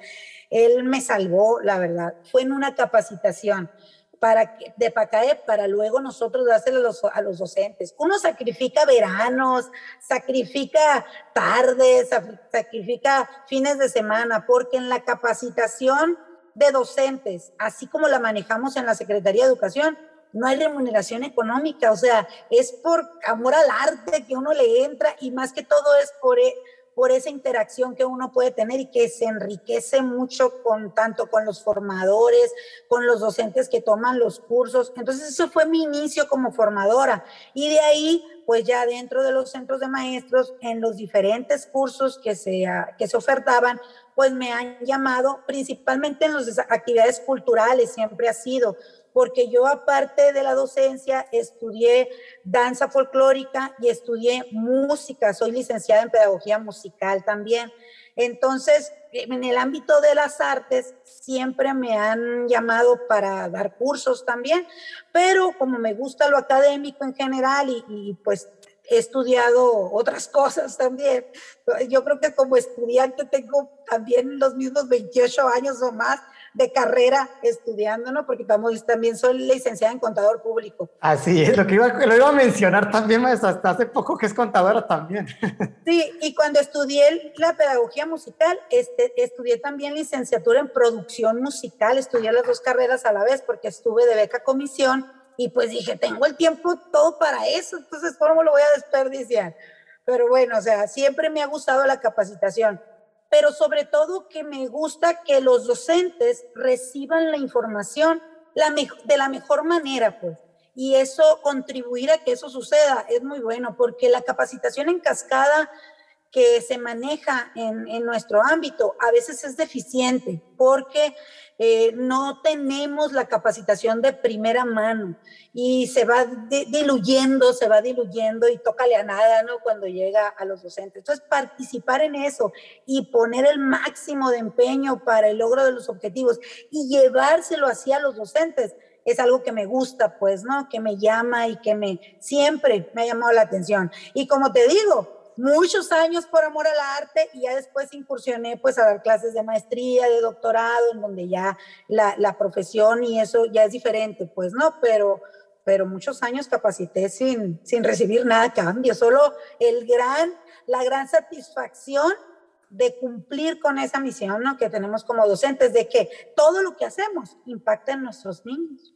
Él me salvó, la verdad. Fue en una capacitación para de PACAE para luego nosotros dárselo a los, docentes. Uno sacrifica veranos, sacrifica tardes, sacrifica fines de semana, porque en la capacitación de docentes, así como la manejamos en la Secretaría de Educación, no hay remuneración económica, o sea, es por amor al arte que uno le entra y más que todo es por, e, por esa interacción que uno puede tener y que se enriquece mucho con tanto con los formadores, con los docentes que toman los cursos. Entonces, eso fue mi inicio como formadora. Y de ahí, pues ya dentro de los centros de maestros, en los diferentes cursos que se, que se ofertaban, pues me han llamado, principalmente en las actividades culturales, siempre ha sido porque yo aparte de la docencia estudié danza folclórica y estudié música, soy licenciada en pedagogía musical también. Entonces, en el ámbito de las artes siempre me han llamado para dar cursos también, pero como me gusta lo académico en general y, pues he estudiado otras cosas también. Yo creo que como estudiante tengo también los mismos 28 años o más, de carrera estudiando, ¿no? Porque también soy licenciada en contador público. Así es, lo que iba, lo iba a mencionar también, hasta hace poco que es contadora también. Sí, y cuando estudié la pedagogía musical, este, estudié también licenciatura en producción musical, estudié las dos carreras a la vez porque estuve de beca comisión y pues dije, tengo el tiempo todo para eso, entonces ¿cómo lo voy a desperdiciar? Pero bueno, o sea, siempre me ha gustado la capacitación pero sobre todo que me gusta que los docentes reciban la información de la mejor manera, pues. Y eso, contribuir a que eso suceda, es muy bueno, porque la capacitación en cascada que se maneja en, en, nuestro ámbito a veces es deficiente porque eh, no tenemos la capacitación de primera mano y se va diluyendo, se va diluyendo y tócale a nada. Cuando llega a los docentes. Entonces, participar en eso y poner el máximo de empeño para el logro de los objetivos y llevárselo a los docentes es algo que me gusta, pues, ¿no? Que me llama y que me siempre me ha llamado la atención. Y como te digo, muchos años por amor al arte y ya después incursioné pues a dar clases de maestría, de doctorado, en donde ya la, la profesión y eso ya es diferente, pues no, pero, pero muchos años capacité sin, sin recibir nada a cambio, solo el gran, la gran satisfacción de cumplir con esa misión ¿no? que tenemos como docentes, de que todo lo que hacemos impacta en nuestros niños.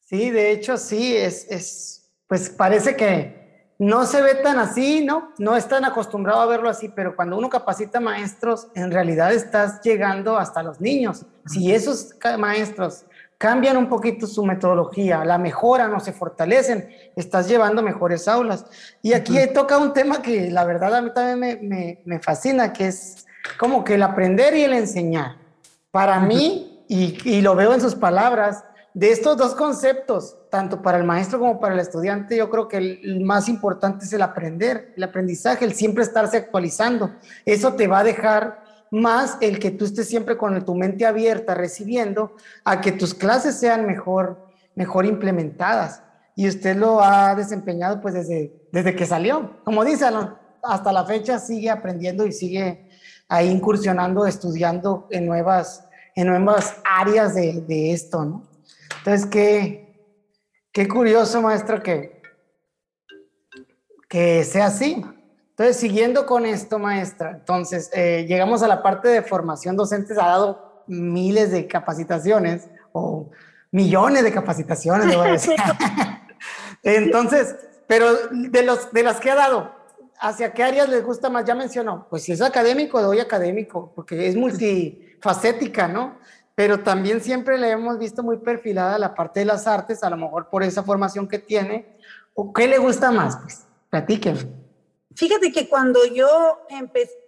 Sí, de hecho sí, es, es pues parece que no se ve tan así, ¿no? No están acostumbrados a verlo así, pero cuando uno capacita maestros, en realidad estás llegando hasta los niños. Si esos maestros cambian un poquito su metodología, la mejoran o se fortalecen, estás llevando mejores aulas. Y aquí toca un tema que la verdad a mí también me, fascina, que es como que el aprender y el enseñar. Para mí, y, y lo veo en sus palabras, de estos dos conceptos, tanto para el maestro como para el estudiante, yo creo que el, más importante es el aprender, el aprendizaje, el siempre estarse actualizando. Eso te va a dejar más el que tú estés siempre con tu mente abierta recibiendo a que tus clases sean mejor, mejor implementadas. Y usted lo ha desempeñado pues desde, desde que salió. Como dice, hasta la fecha sigue aprendiendo y sigue ahí incursionando, estudiando en nuevas, en nuevas áreas de, de esto, ¿no? Entonces, qué, qué curioso, maestro, que, que sea así. Entonces, siguiendo con esto, maestra, entonces, eh, llegamos a la parte de formación docente, ha dado miles de capacitaciones o millones de capacitaciones, a decir. entonces, pero de, los, de las que ha dado, ¿hacia qué áreas les gusta más? Ya mencionó, pues si es académico, doy académico, porque es multifacética, ¿no? Pero también siempre le hemos visto muy perfilada la parte de las artes, a lo mejor por esa formación que tiene. ¿O qué le gusta más? Pues platíqueme. Fíjate que cuando yo empecé,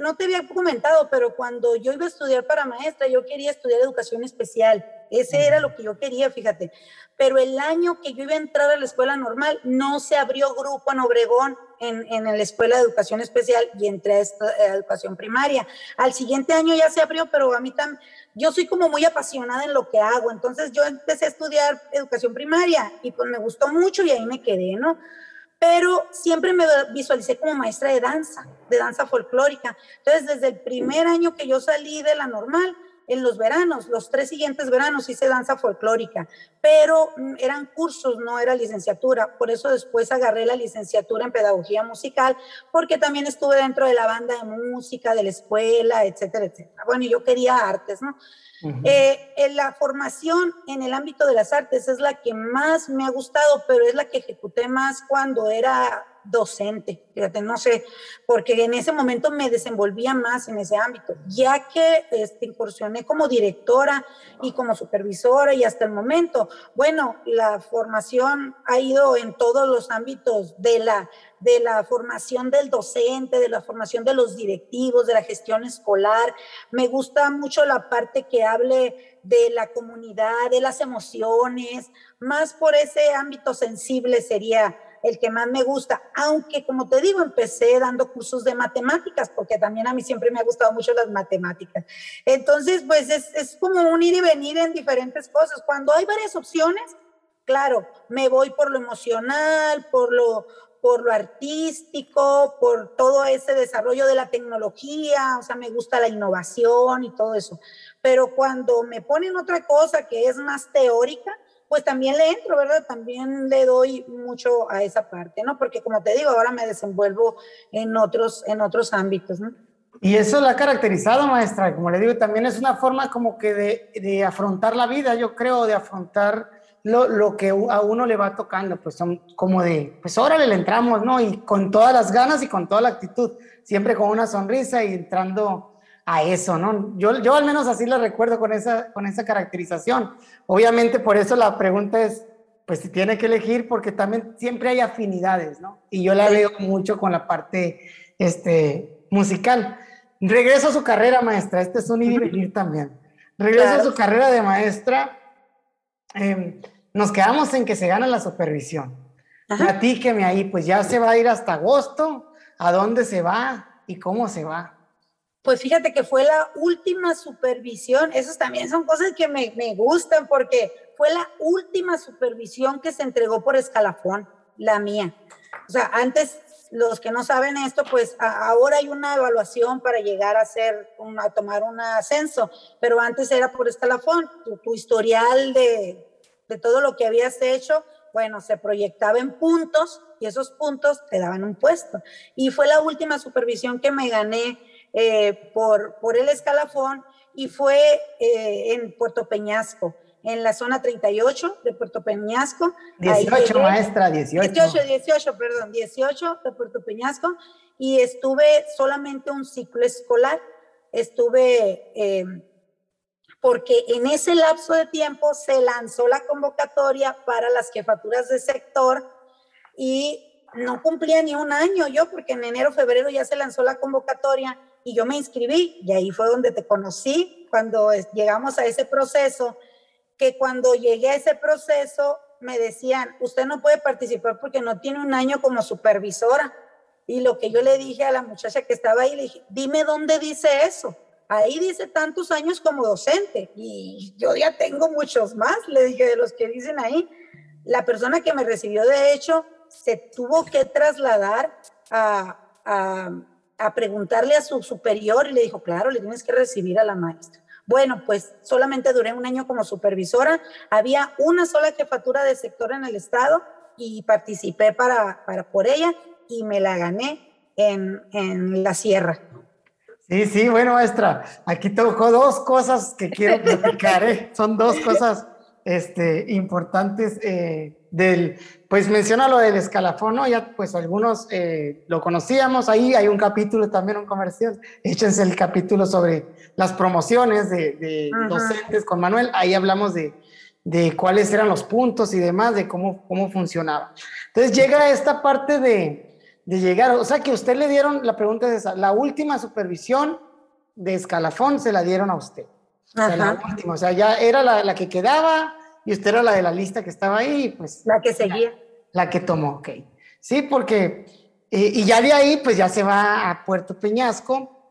no te había comentado, pero cuando yo iba a estudiar para maestra, yo quería estudiar educación especial. Ese era lo que yo quería, fíjate. Pero el año que yo iba a entrar a la escuela normal, no se abrió grupo en Obregón en, en la escuela de educación especial y entré a, esta, educación primaria. Al siguiente año ya se abrió, pero a mí también, yo soy como muy apasionada en lo que hago. Entonces yo empecé a estudiar educación primaria y pues me gustó mucho y ahí me quedé, ¿no? pero siempre me visualicé como maestra de danza, de danza folclórica. Entonces, desde el primer año que yo salí de la normal, en los veranos, los tres siguientes veranos hice danza folclórica, pero mm, eran cursos, no era licenciatura. Por eso después agarré la licenciatura en pedagogía musical, porque también estuve dentro de la banda de música, de la escuela, etcétera, etcétera. Bueno, yo quería artes, ¿no? Eh, la formación en el ámbito de las artes es la que más me ha gustado, pero es la que ejecuté más cuando era docente, fíjate, no sé, porque en ese momento me desenvolvía más en ese ámbito, ya que este, incursioné como directora y como supervisora y hasta el momento, bueno, la formación ha ido en todos los ámbitos de la, de la formación del docente, de la formación de los directivos, de la gestión escolar. Me gusta mucho la parte que hable de la comunidad, de las emociones, más por ese ámbito sensible sería el que más me gusta, aunque como te digo, empecé dando cursos de matemáticas, porque también a mí siempre me ha gustado mucho las matemáticas. Entonces, pues es, es como un ir y venir en diferentes cosas. Cuando hay varias opciones, claro, me voy por lo emocional, por lo, por lo artístico, por todo ese desarrollo de la tecnología, o sea, me gusta la innovación y todo eso. Pero cuando me ponen otra cosa que es más teórica, pues también le entro, ¿verdad? También le doy mucho a esa parte, ¿no? Porque como te digo, ahora me desenvuelvo en otros, en otros ámbitos, ¿no? Y eso la ha caracterizado, maestra. Como le digo, también es una forma como que de, afrontar la vida, yo creo, de afrontar lo, lo, que a uno le va tocando. Pues son como de, pues órale, le entramos, ¿no? Y con todas las ganas y con toda la actitud, siempre con una sonrisa y entrando a eso, ¿no? Yo, yo al menos así lo recuerdo con esa, con esa caracterización. Obviamente por eso la pregunta es, pues si tiene que elegir, porque también siempre hay afinidades, ¿no? Y yo la veo mucho con la parte este, musical. Regreso a su carrera maestra, este es un ir y venir también. Regreso a su carrera de maestra, em, nos quedamos en que se gana la supervisión. Platíqueme ahí, pues ya se va a ir hasta agosto, ¿a dónde se va y cómo se va? Pues fíjate que fue la última supervisión, esas también son cosas que me, me gustan porque fue la última supervisión que se entregó por escalafón, la mía. O sea, antes los que no saben esto, pues ahora hay una evaluación para llegar a hacer, a tomar un ascenso, pero antes era por escalafón, tu, historial de, de, todo lo que habías hecho, bueno, se proyectaba en puntos y esos puntos te daban un puesto. Y fue la última supervisión que me gané eh, por, por el escalafón y fue eh, en Puerto Peñasco en la zona 38 de Puerto Peñasco. 18, maestra, 18. 18, 18, perdón, 18 de Puerto Peñasco. Y estuve solamente un ciclo escolar. Estuve, eh, porque en ese lapso de tiempo se lanzó la convocatoria para las jefaturas de sector y no cumplía ni un año yo, porque en enero, febrero ya se lanzó la convocatoria y yo me inscribí y ahí fue donde te conocí, cuando llegamos a ese proceso que cuando llegué a ese proceso me decían, usted no puede participar porque no tiene un año como supervisora. Y lo que yo le dije a la muchacha que estaba ahí, le dije, dime dónde dice eso. Ahí dice tantos años como docente. Y yo ya tengo muchos más, le dije, de los que dicen ahí. La persona que me recibió, de hecho, se tuvo que trasladar a, a, a preguntarle a su superior y le dijo, claro, le tienes que recibir a la maestra. Bueno, pues solamente duré un año como supervisora. Había una sola jefatura de sector en el estado y participé para, para por ella y me la gané en, en la sierra. Sí, sí, bueno, maestra, aquí tocó dos cosas que quiero platicar, ¿eh? son dos cosas este, importantes eh, del, pues menciona lo del escalafón, ¿no? Ya pues algunos eh, lo conocíamos, ahí hay un capítulo también, un comercial, échense el capítulo sobre las promociones de, docentes con Manuel, ahí hablamos de, de, cuáles eran los puntos y demás, de cómo, cómo funcionaba. Entonces llega esta parte de, de llegar, o sea que usted le dieron, la pregunta es esa, la última supervisión de escalafón se la dieron a usted. O sea, la última, o sea, ya era la, la que quedaba, y usted era la de la lista que estaba ahí, pues. La que seguía. La, que tomó, ok. Sí, porque, eh, y ya de ahí, pues ya se va a Puerto Peñasco,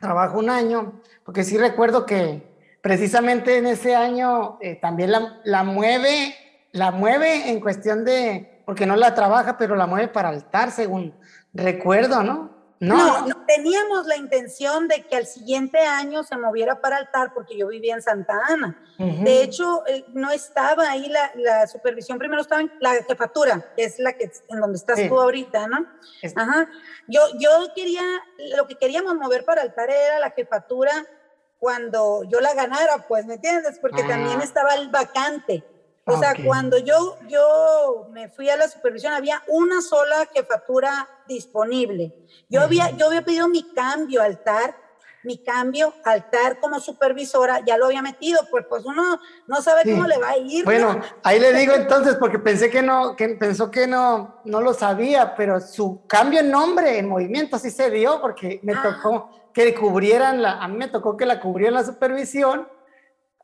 trabaja un año, porque sí recuerdo que precisamente en ese año eh, también la, la, mueve, la mueve en cuestión de, porque no la trabaja, pero la mueve para altar, según recuerdo, ¿no? No. no. teníamos la intención de que al siguiente año se moviera para altar porque yo vivía en Santa Ana. De hecho, eh, no estaba ahí la, supervisión, primero estaba en la jefatura, que es la que en donde estás tú ahorita, ¿no? Ajá. Yo, yo quería, lo que queríamos mover para altar era la jefatura cuando yo la ganara, pues, ¿me entiendes? Porque también ah. estaba el vacante. O sea, cuando yo, yo me fui a la supervisión, había una sola jefatura disponible. Yo, había, yo había pedido mi cambio altar, mi cambio altar como supervisora, ya lo había metido, pues, pues uno no sabe cómo le va a ir. Bueno, ahí le digo entonces, porque pensé que no, que pensó que no, no lo sabía, pero su cambio en nombre, en movimiento, sí se dio, porque me ah. tocó que cubrieran la, a mí me tocó que la cubrieran la supervisión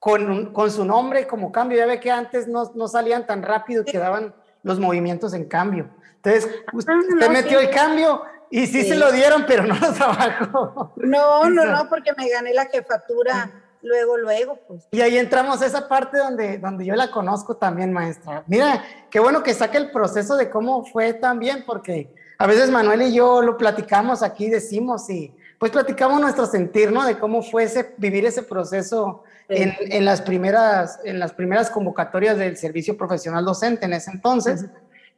con, con, su nombre como cambio. Ya ve que antes no, no salían tan rápido y quedaban los movimientos en cambio. Entonces, ah, usted, metió el cambio y sí, se lo dieron, pero no lo trabajó. No, no, no, porque me gané la jefatura luego, luego, pues. Y ahí entramos a esa parte donde, donde yo la conozco también, maestra. Mira, qué bueno que saque el proceso de cómo fue también, porque a veces Manuel y yo lo platicamos aquí, decimos y pues platicamos nuestro sentir, ¿no? De cómo fue ese, vivir ese proceso en, las primeras, en las primeras convocatorias del servicio profesional docente en ese entonces.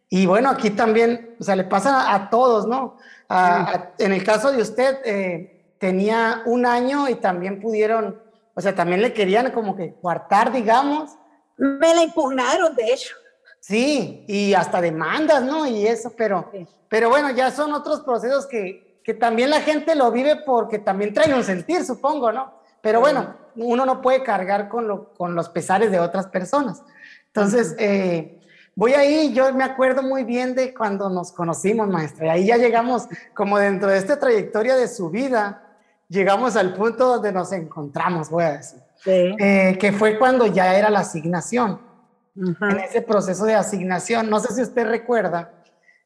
Y bueno, aquí también, o sea, le pasa a todos, ¿no? en el caso de usted, eh, tenía un año y también pudieron, o sea, también le querían como que cuartar, digamos. Me la impugnaron, de hecho. Sí, y hasta demandas, ¿no? Y eso, pero, pero bueno, ya son otros procesos que, que también la gente lo vive porque también trae un sentir, supongo, ¿no? Pero bueno, uno no puede cargar con, lo, con los pesares de otras personas. Entonces, eh, voy ahí, yo me acuerdo muy bien de cuando nos conocimos, maestra, y ahí ya llegamos como dentro de esta trayectoria de su vida, llegamos al punto donde nos encontramos, voy a decir, eh, que fue cuando ya era la asignación, en ese proceso de asignación, no sé si usted recuerda,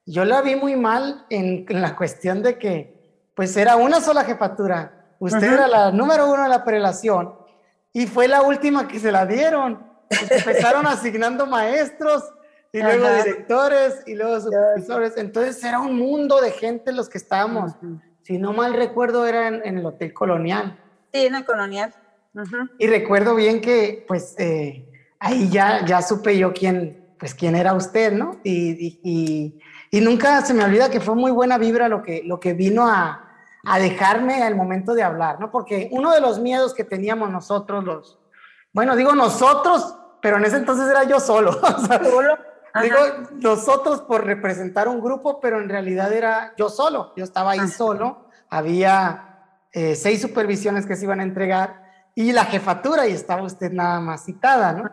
yo la vi muy mal en, la cuestión de que, pues era una sola jefatura, usted era la número uno de la prelación, y fue la última que se la dieron, empezaron asignando maestros, y luego directores y luego supervisores. Entonces era un mundo de gente los que estábamos. Si no mal recuerdo, era en, el Hotel Colonial. Sí, en el Colonial. Y recuerdo bien que, pues, eh, ahí ya, ya supe yo quién, pues, quién era usted, ¿no? Y, y, y, nunca se me olvida que fue muy buena vibra lo que, lo que vino a, a dejarme al momento de hablar, ¿no? Porque uno de los miedos que teníamos nosotros, los, bueno, digo nosotros, pero en ese entonces era yo solo. O. Digo, nosotros por representar un grupo, pero en realidad era yo solo. Yo estaba ahí solo. Había eh, seis supervisiones que se iban a entregar y la jefatura y estaba usted nada más citada, ¿no?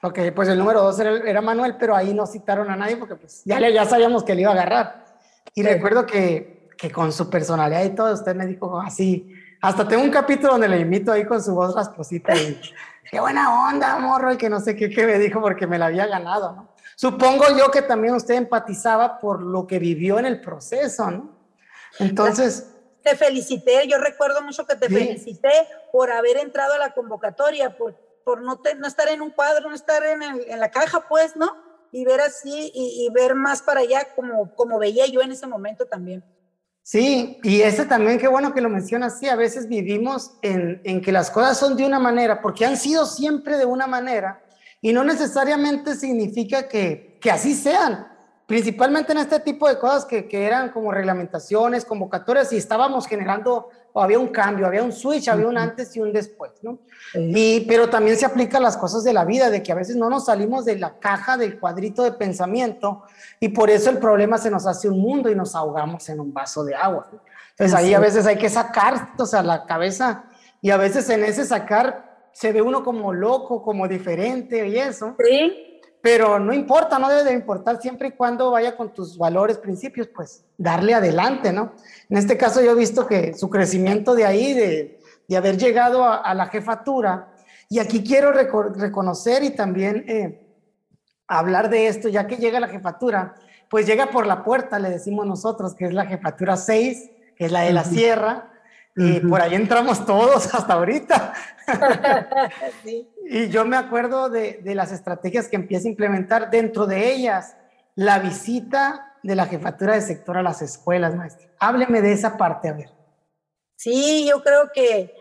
Porque pues el número dos era, Manuel, pero ahí no citaron a nadie porque pues ya, ya sabíamos que le iba a agarrar. Y recuerdo que, que con su personalidad y todo, usted me dijo así, hasta tengo un capítulo donde le invito ahí con su voz rasposita y qué buena onda, morro, y que no sé qué, qué me dijo porque me la había ganado, ¿no? Supongo yo que también usted empatizaba por lo que vivió en el proceso, ¿no? Entonces... Te felicité, yo recuerdo mucho que te felicité por haber entrado a la convocatoria, por, por no, no estar en un cuadro, no estar en, en la caja, pues, ¿no? Y ver así y, ver más para allá como, como veía yo en ese momento también. Sí, y ese también, qué bueno que lo mencionas, sí, a veces vivimos en, en que las cosas son de una manera, porque han sido siempre de una manera, y no necesariamente significa que, que así sean, principalmente en este tipo de cosas que, que, eran como reglamentaciones, convocatorias, y estábamos generando, o había un cambio, había un switch, había un antes y un después, ¿no? Y, pero también se aplica a las cosas de la vida, de que a veces no nos salimos de la caja, del cuadrito de pensamiento, y por eso el problema se nos hace un mundo y nos ahogamos en un vaso de agua. Entonces ahí a veces hay que sacar, o sea, la cabeza, y a veces en ese sacar se ve uno como loco, como diferente y eso. Sí. Pero no importa, no debe de importar siempre y cuando vaya con tus valores, principios, pues darle adelante, ¿no? En este caso yo he visto que su crecimiento de ahí, de, de haber llegado a, la jefatura, y aquí quiero reconocer y también eh, hablar de esto, ya que llega la jefatura, pues llega por la puerta, le decimos nosotros, que es la jefatura 6, que es la de la sierra, y por ahí entramos todos hasta ahorita. Y yo me acuerdo de, de, las estrategias que empieza a implementar dentro de ellas, la visita de la jefatura de sector a las escuelas, maestra. Hábleme de esa parte, a ver. Sí, yo creo que,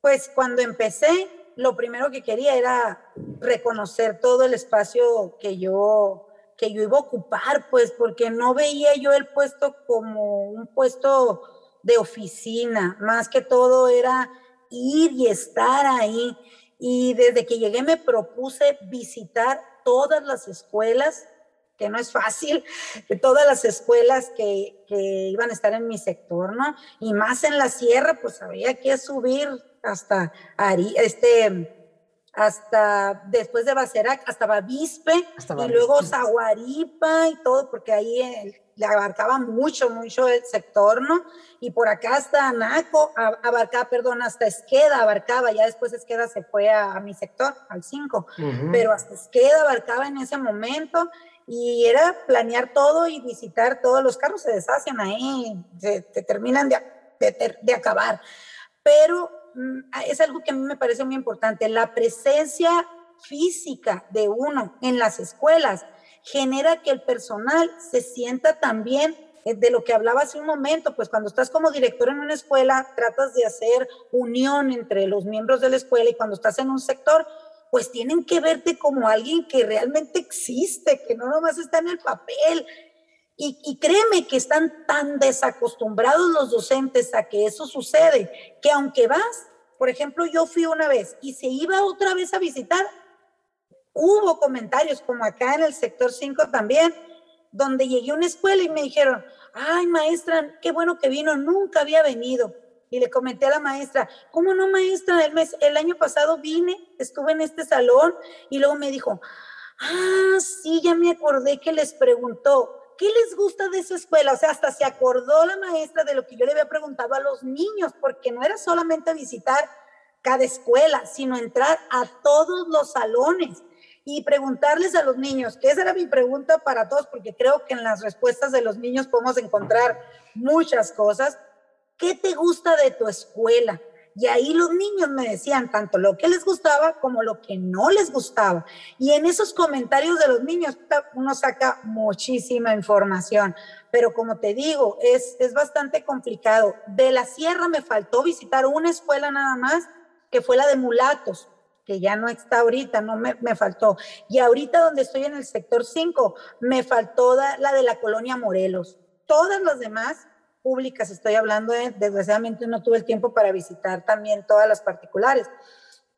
pues cuando empecé, lo primero que quería era reconocer todo el espacio que yo, que yo iba a ocupar, pues porque no veía yo el puesto como un puesto de oficina, más que todo era ir y estar ahí. Y desde que llegué me propuse visitar todas las escuelas, que no es fácil, de todas las escuelas que, que iban a estar en mi sector, ¿no? Y más en la sierra, pues había que subir hasta Ari, este, hasta después de Bacerac, hasta Bavispe, y luego Zaguaripa y todo, porque ahí eh, le abarcaba mucho, mucho el sector, ¿no? Y por acá hasta Anaco, abarcaba, perdón, hasta Esqueda abarcaba, ya después Esqueda se fue a, mi sector, al 5, pero hasta Esqueda abarcaba en ese momento y era planear todo y visitar todos los carros, se deshacen ahí, se, terminan de, de, de acabar. Pero Mm, es algo que a mí me parece muy importante, la presencia física de uno en las escuelas genera que el personal se sienta también eh, de lo que hablaba hace un momento, pues cuando estás como director en una escuela, tratas de hacer unión entre los miembros de la escuela y cuando estás en un sector, pues tienen que verte como alguien que realmente existe, que no nomás está en el papel, y, créeme que están tan desacostumbrados los docentes a que eso sucede, que aunque vas, por ejemplo, yo fui una vez y se iba otra vez a visitar, hubo comentarios como acá en el sector 5 también, donde llegué a una escuela y me dijeron, ay maestra, qué bueno que vino, nunca había venido. Y le comenté a la maestra, ¿cómo no maestra? El, mes, el año pasado vine, estuve en este salón y luego me dijo, Ah, sí, ya me acordé que les preguntó, ¿qué les gusta de esa escuela? O sea, hasta se acordó la maestra de lo que yo le había preguntado a los niños, porque no era solamente visitar cada escuela, sino entrar a todos los salones y preguntarles a los niños, que esa era mi pregunta para todos, porque creo que en las respuestas de los niños podemos encontrar muchas cosas. ¿Qué te gusta de tu escuela? Y ahí los niños me decían tanto lo que les gustaba como lo que no les gustaba. Y en esos comentarios de los niños uno saca muchísima información. Pero como te digo, es, es bastante complicado. De la sierra me faltó visitar una escuela nada más, que fue la de mulatos que ya no está ahorita, no me, me, faltó. Y ahorita donde estoy en el sector 5, me faltó la de la colonia Morelos. Todas las demás públicas, estoy hablando de, desgraciadamente no tuve el tiempo para visitar también todas las particulares,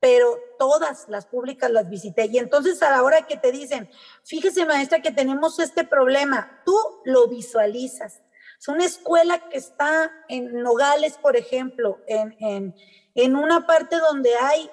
pero todas las públicas las visité. Y entonces a la hora que te dicen, fíjese maestra que tenemos este problema, tú lo visualizas. Es una escuela que está en Nogales, por ejemplo, en, en, en una parte donde hay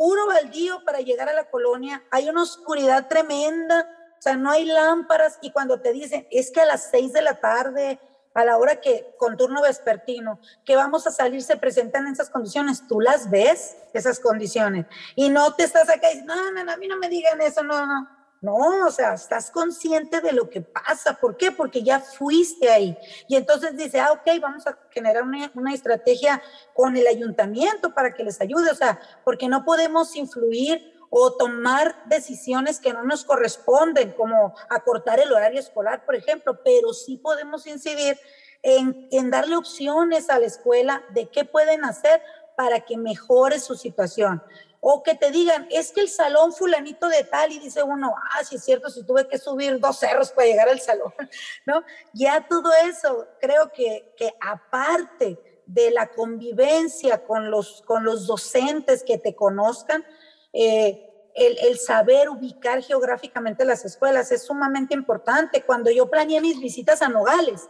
puro baldío para llegar a la colonia, hay una oscuridad tremenda, o sea, no hay lámparas y cuando te dicen, es que a las seis de la tarde, a la hora que con turno vespertino, que vamos a salir, se presentan esas condiciones, tú las ves, esas condiciones, y no te estás acá y dices, no, no, no, a mí no me digan eso, no, no. No, o sea, estás consciente de lo que pasa. ¿Por qué? Porque ya fuiste ahí. Y entonces dice, ah, ok, vamos a generar una, una estrategia con el ayuntamiento para que les ayude. O sea, porque no podemos influir o tomar decisiones que no nos corresponden, como acortar el horario escolar, por ejemplo, pero sí podemos incidir en, en darle opciones a la escuela de qué pueden hacer para que mejore su situación. O que te digan, es que el salón fulanito de tal, y dice uno, ah, sí es cierto, si tuve que subir dos cerros para llegar al salón, ¿no? Ya todo eso, creo que, que aparte de la convivencia con los, con los docentes que te conozcan, eh, el, saber ubicar geográficamente las escuelas es sumamente importante. Cuando yo planeé mis visitas a Nogales,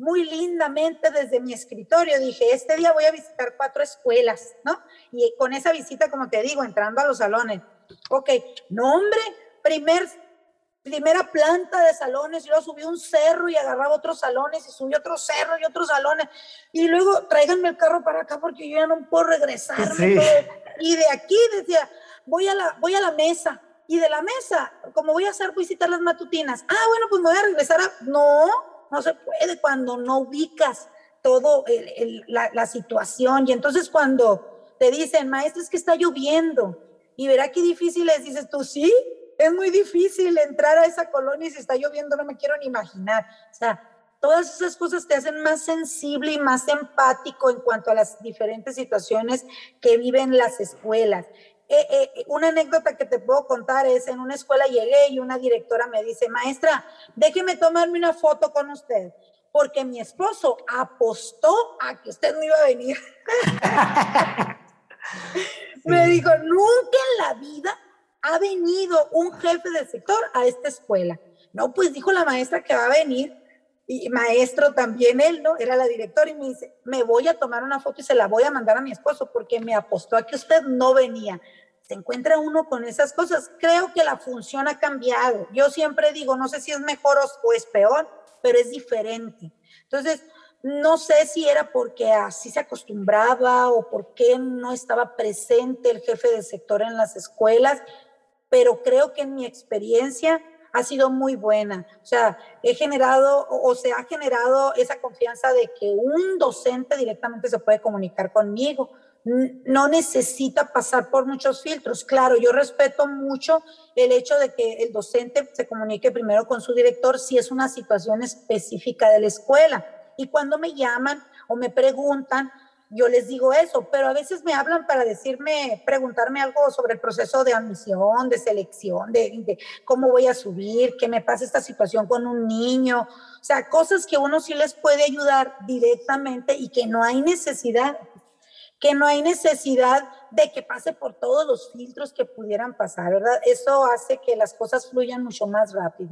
muy lindamente desde mi escritorio dije, este día voy a visitar cuatro escuelas, ¿no? Y con esa visita, como te digo, entrando a los salones, ok, nombre, primer, primera planta de salones, yo subí un cerro y agarraba otros salones y subí otro cerro y otros salones, y luego tráiganme el carro para acá porque yo ya no puedo regresar. Y de aquí decía, voy a la, voy a la mesa. Y de la mesa, como voy a hacer visitar las matutinas, ah, bueno, pues me voy a regresar a... No, no se puede cuando no ubicas todo la, la, situación. Y entonces cuando te dicen, maestro, es que está lloviendo, y verá qué difícil es, dices tú, sí, es muy difícil entrar a esa colonia y si está lloviendo no me quiero ni imaginar. O sea, todas esas cosas te hacen más sensible y más empático en cuanto a las diferentes situaciones que viven las escuelas. Eh, eh, una anécdota que te puedo contar es, en una escuela llegué y una directora me dice, maestra, déjeme tomarme una foto con usted, porque mi esposo apostó a que usted no iba a venir. Me dijo, nunca en la vida ha venido un jefe de sector a esta escuela. No, pues dijo la maestra que va a venir y maestro también él, ¿no? Era la directora y me dice, me voy a tomar una foto y se la voy a mandar a mi esposo porque me apostó a que usted no venía. Se encuentra uno con esas cosas. Creo que la función ha cambiado. Yo siempre digo, no sé si es mejor o es peor, pero es diferente. Entonces, no sé si era porque así se acostumbraba o porque no estaba presente el jefe de sector en las escuelas, pero creo que en mi experiencia ha sido muy buena. O sea, he generado o se ha generado esa confianza de que un docente directamente se puede comunicar conmigo. No necesita pasar por muchos filtros. Claro, yo respeto mucho el hecho de que el docente se comunique primero con su director si es una situación específica de la escuela. Y cuando me llaman o me preguntan, yo les digo eso, pero a veces me hablan para decirme, preguntarme algo sobre el proceso de admisión, de selección, de, cómo voy a subir, qué me pasa esta situación con un niño, o sea, cosas que uno sí les puede ayudar directamente y que no hay necesidad, que no hay necesidad de que pase por todos los filtros que pudieran pasar, ¿verdad? Eso hace que las cosas fluyan mucho más rápido.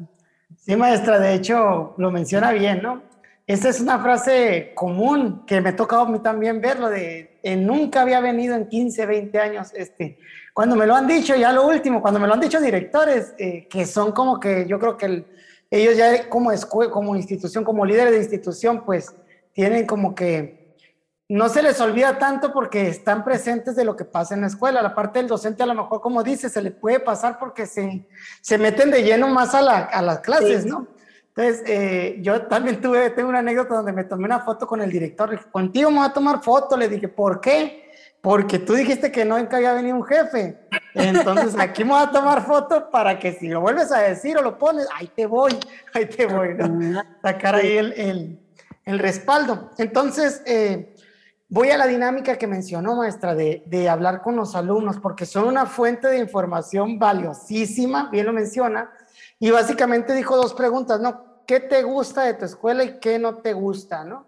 Sí, maestra, de hecho lo menciona bien, ¿no? Esta es una frase común que me ha tocado a mí también verlo de eh, nunca había venido en 15, 20 años. Este, cuando me lo han dicho, ya lo último, cuando me lo han dicho directores, eh, que son como que yo creo que ellos ya como, como institución, como líderes de institución, pues tienen como que no se les olvida tanto porque están presentes de lo que pasa en la escuela. La parte del docente a lo mejor, como dice, se le puede pasar porque se, se meten de lleno más a, la, a las clases, ¿no? Entonces, eh, yo también tuve, tengo una anécdota donde me tomé una foto con el director. Le dije, contigo me voy a tomar foto. Le dije, ¿por qué? porque tú dijiste que no había venido un jefe. Entonces aquí me voy a tomar foto para que si lo vuelves a decir o lo pones, ahí te voy, ahí te voy, ¿no? Sacar ahí el, el, el respaldo. Entonces, eh, voy a la dinámica que mencionó, maestra, de, de, hablar con los alumnos, porque son una fuente de información valiosísima, bien lo menciona, y básicamente dijo dos preguntas, ¿no? ¿Qué te gusta de tu escuela y qué no te gusta, ¿no?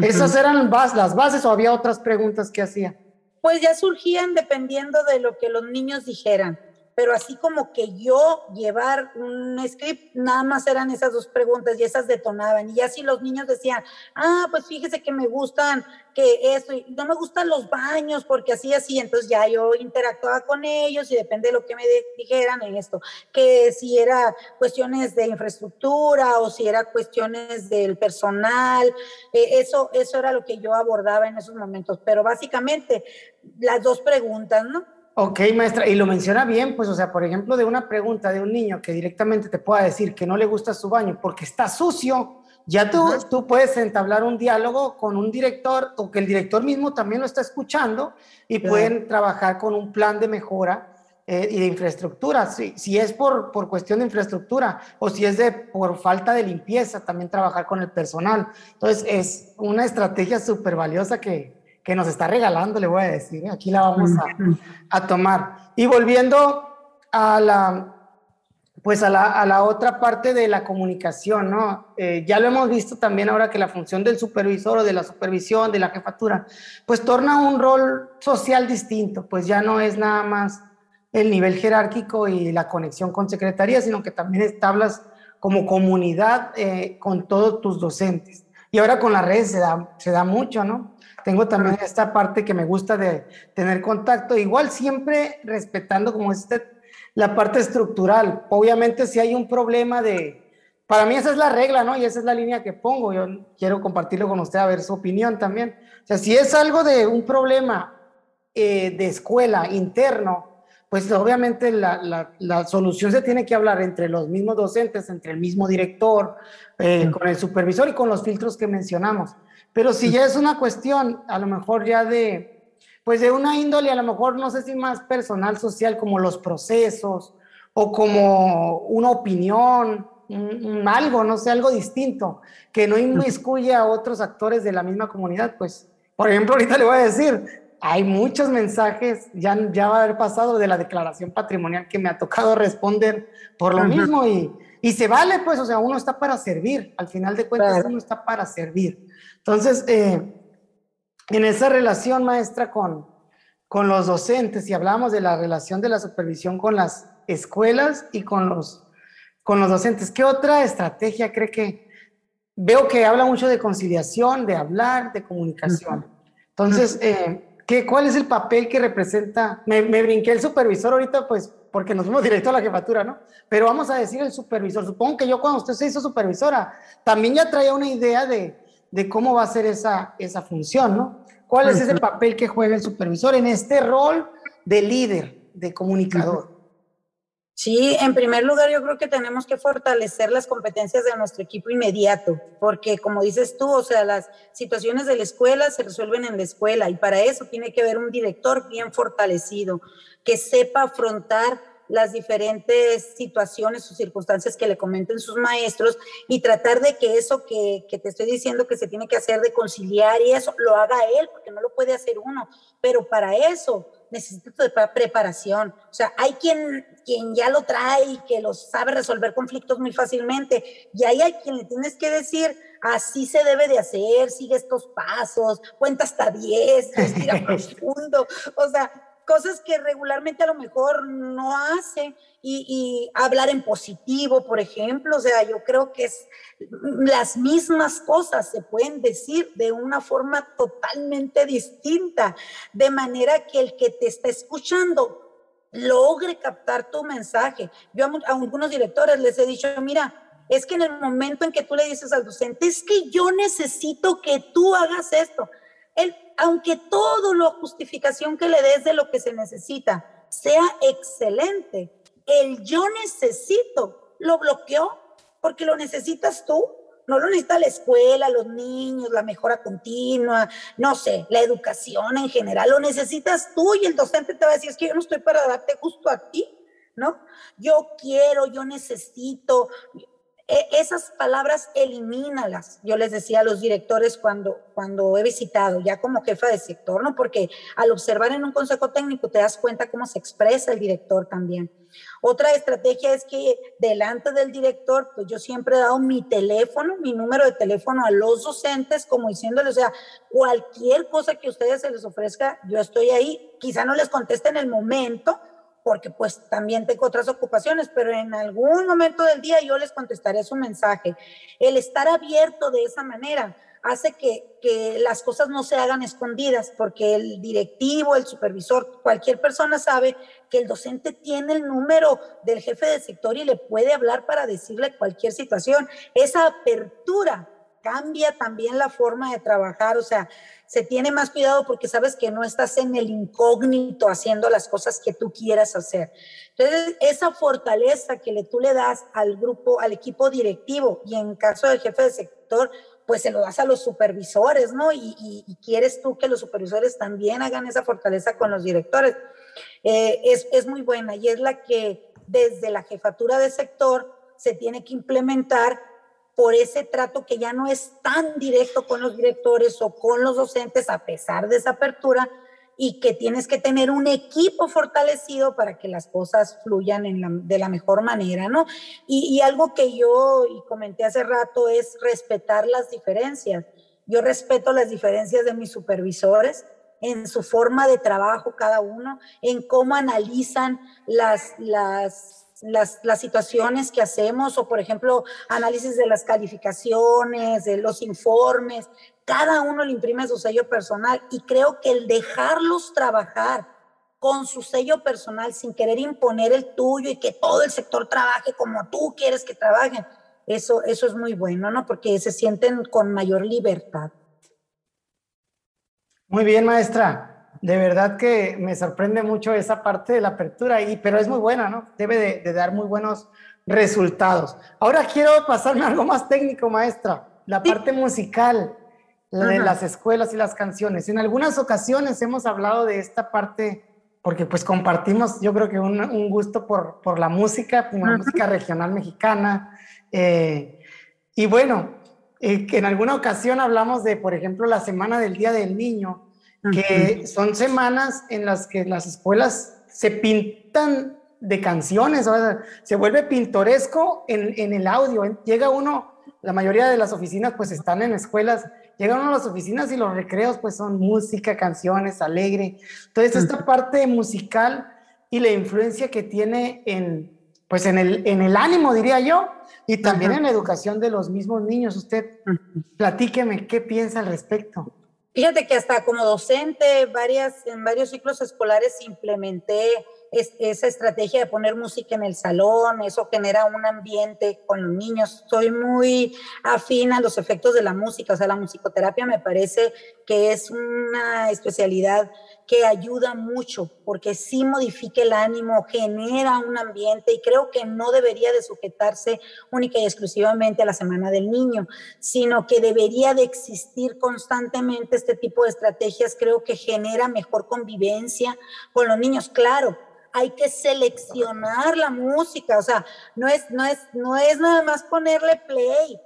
Esas eran las bases o había otras preguntas que hacía pues ya surgían dependiendo de lo que los niños dijeran pero así como que yo llevar un script, nada más eran esas dos preguntas y esas detonaban. Y así los niños decían, ah, pues fíjese que me gustan que eso, no me gustan los baños porque así, así. Entonces ya yo interactuaba con ellos y depende de lo que me dijeran en esto, que si era cuestiones de infraestructura o si era cuestiones del personal, eh, eso, eso era lo que yo abordaba en esos momentos. Pero básicamente las dos preguntas, ¿no? Ok, maestra, y lo menciona bien, pues, o sea, por ejemplo, de una pregunta de un niño que directamente te pueda decir que no le gusta su baño porque está sucio, ya tú, tú puedes entablar un diálogo con un director o que el director mismo también lo está escuchando y pueden trabajar con un plan de mejora eh, y de infraestructura. Si, si es por, por cuestión de infraestructura o si es de, por falta de limpieza, también trabajar con el personal. Entonces, es una estrategia súper valiosa que, que nos está regalando, le voy a decir. ¿eh? Aquí la vamos a, a, tomar. Y volviendo a la, pues a la, a la otra parte de la comunicación, ¿no? Eh, ya lo hemos visto también ahora que la función del supervisor o de la supervisión, de la jefatura, pues torna un rol social distinto, pues ya no es nada más el nivel jerárquico y la conexión con secretaría, sino que también establas como comunidad eh, con todos tus docentes. Y ahora con las redes se da, se da mucho, ¿no? Tengo también esta parte que me gusta de tener contacto, igual siempre respetando como este, la parte estructural. Obviamente si hay un problema de, para mí esa es la regla, ¿no? Y esa es la línea que pongo. Yo quiero compartirlo con usted a ver su opinión también. O sea, si es algo de un problema eh, de escuela interno, pues obviamente la, la, la, solución se tiene que hablar entre los mismos docentes, entre el mismo director, eh, con el supervisor y con los filtros que mencionamos. Pero si ya es una cuestión, a lo mejor ya de, pues de una índole, a lo mejor no sé si más personal, social, como los procesos o como una opinión, algo, no sé, algo distinto, que no inmiscuye a otros actores de la misma comunidad, pues, por ejemplo, ahorita le voy a decir, hay muchos mensajes, ya, ya va a haber pasado de la declaración patrimonial que me ha tocado responder por lo mismo y, y se vale, pues, o sea, uno está para servir, al final de cuentas uno está para servir. Entonces, eh, en esa relación maestra con, con los docentes, y hablamos de la relación de la supervisión con las escuelas y con los, con los docentes, ¿qué otra estrategia cree que veo que habla mucho de conciliación, de hablar, de comunicación? Entonces, eh, ¿qué, ¿cuál es el papel que representa? Me, me, brinqué el supervisor ahorita, pues, porque nos fuimos directo a la jefatura, ¿no? Pero vamos a decir el supervisor. Supongo que yo cuando usted se hizo supervisora, también ya traía una idea de, de cómo va a ser esa, esa función, ¿no? ¿Cuál es ese papel que juega el supervisor en este rol de líder, de comunicador? Sí, en primer lugar yo creo que tenemos que fortalecer las competencias de nuestro equipo inmediato, porque como dices tú, o sea, las situaciones de la escuela se resuelven en la escuela y para eso tiene que haber un director bien fortalecido, que sepa afrontar las diferentes situaciones o circunstancias que le comenten sus maestros y tratar de que eso que, que, te estoy diciendo que se tiene que hacer de conciliar y eso lo haga él, porque no lo puede hacer uno. Pero para eso necesita preparación. O sea, hay quien, quien ya lo trae y que lo sabe resolver conflictos muy fácilmente. Y ahí hay quien le tienes que decir, así se debe de hacer, sigue estos pasos, cuenta hasta 10, respira profundo. O sea, cosas que regularmente a lo mejor no hace y, hablar en positivo, por ejemplo, o sea, yo creo que es las mismas cosas se pueden decir de una forma totalmente distinta, de manera que el que te está escuchando logre captar tu mensaje. Yo a, a algunos directores les he dicho, mira, es que en el momento en que tú le dices al docente, es que yo necesito que tú hagas esto, él, aunque todo la justificación que le des de lo que se necesita sea excelente, el yo necesito lo bloqueó porque lo necesitas tú, no lo necesita la escuela, los niños, la mejora continua, no sé, la educación en general, lo necesitas tú y el docente te va a decir, es que yo no estoy para darte justo a ti, ¿no? Yo quiero, yo necesito, esas palabras elimínalas. Yo les decía a los directores cuando, cuando he visitado, ya como jefa de sector, ¿no? Porque al observar en un consejo técnico te das cuenta cómo se expresa el director también. Otra estrategia es que delante del director, pues yo siempre he dado mi teléfono, mi número de teléfono a los docentes, como diciéndoles, o sea, cualquier cosa que ustedes se les ofrezca, yo estoy ahí. Quizá no les conteste en el momento, porque pues también tengo otras ocupaciones, pero en algún momento del día yo les contestaré su mensaje. El estar abierto de esa manera hace que, que, las cosas no se hagan escondidas, porque el directivo, el supervisor, cualquier persona sabe que el docente tiene el número del jefe del sector y le puede hablar para decirle cualquier situación. Esa apertura cambia también la forma de trabajar, o sea, se tiene más cuidado porque sabes que no estás en el incógnito haciendo las cosas que tú quieras hacer. Entonces, esa fortaleza que le, tú le das al grupo, al equipo directivo y en caso del jefe de sector, pues se lo das a los supervisores, ¿no? Y, quieres tú que los supervisores también hagan esa fortaleza con los directores. Eh, es, es muy buena y es la que desde la jefatura de sector se tiene que implementar por ese trato que ya no es tan directo con los directores o con los docentes a pesar de esa apertura y que tienes que tener un equipo fortalecido para que las cosas fluyan de la mejor manera, ¿no? Y, algo que yo y comenté hace rato es respetar las diferencias. Yo respeto las diferencias de mis supervisores en su forma de trabajo cada uno, en cómo analizan las, las las, las, situaciones que hacemos o, por ejemplo, análisis de las calificaciones, de los informes, cada uno le imprime su sello personal y creo que el dejarlos trabajar con su sello personal sin querer imponer el tuyo y que todo el sector trabaje como tú quieres que trabajen, eso, eso es muy bueno, ¿no? Porque se sienten con mayor libertad. Muy bien, maestra de verdad que me sorprende mucho esa parte de la apertura, y, pero es muy buena, ¿no? Debe de, dar muy buenos resultados. Ahora quiero pasarme a algo más técnico, maestra, la parte musical de las escuelas y las canciones. En algunas ocasiones hemos hablado de esta parte porque pues compartimos, yo creo que un, gusto por, por, la música, por la música regional mexicana. Eh, y bueno, eh, que en alguna ocasión hablamos de, por ejemplo, la Semana del Día del Niño, que son semanas en las que las escuelas se pintan de canciones, se vuelve pintoresco en, en, el audio. Llega uno, la mayoría de las oficinas pues están en escuelas, llega uno a las oficinas y los recreos pues son música, canciones, alegre. Entonces esta parte musical y la influencia que tiene en, pues en el, en el ánimo, diría yo, y también en la educación de los mismos niños. Usted platíqueme qué piensa al respecto. Fíjate que hasta como docente varias, en varios ciclos escolares implementé esa estrategia de poner música en el salón, eso genera un ambiente con los niños. Soy muy afín a los efectos de la música, o sea, la musicoterapia me parece que es una especialidad que ayuda mucho porque sí modifica el ánimo, genera un ambiente y creo que no debería de sujetarse única y exclusivamente a la Semana del Niño, sino que debería de existir constantemente este tipo de estrategias. Creo que genera mejor convivencia con los niños, claro hay que seleccionar la música, o sea, no es, no es, no es nada más ponerle play,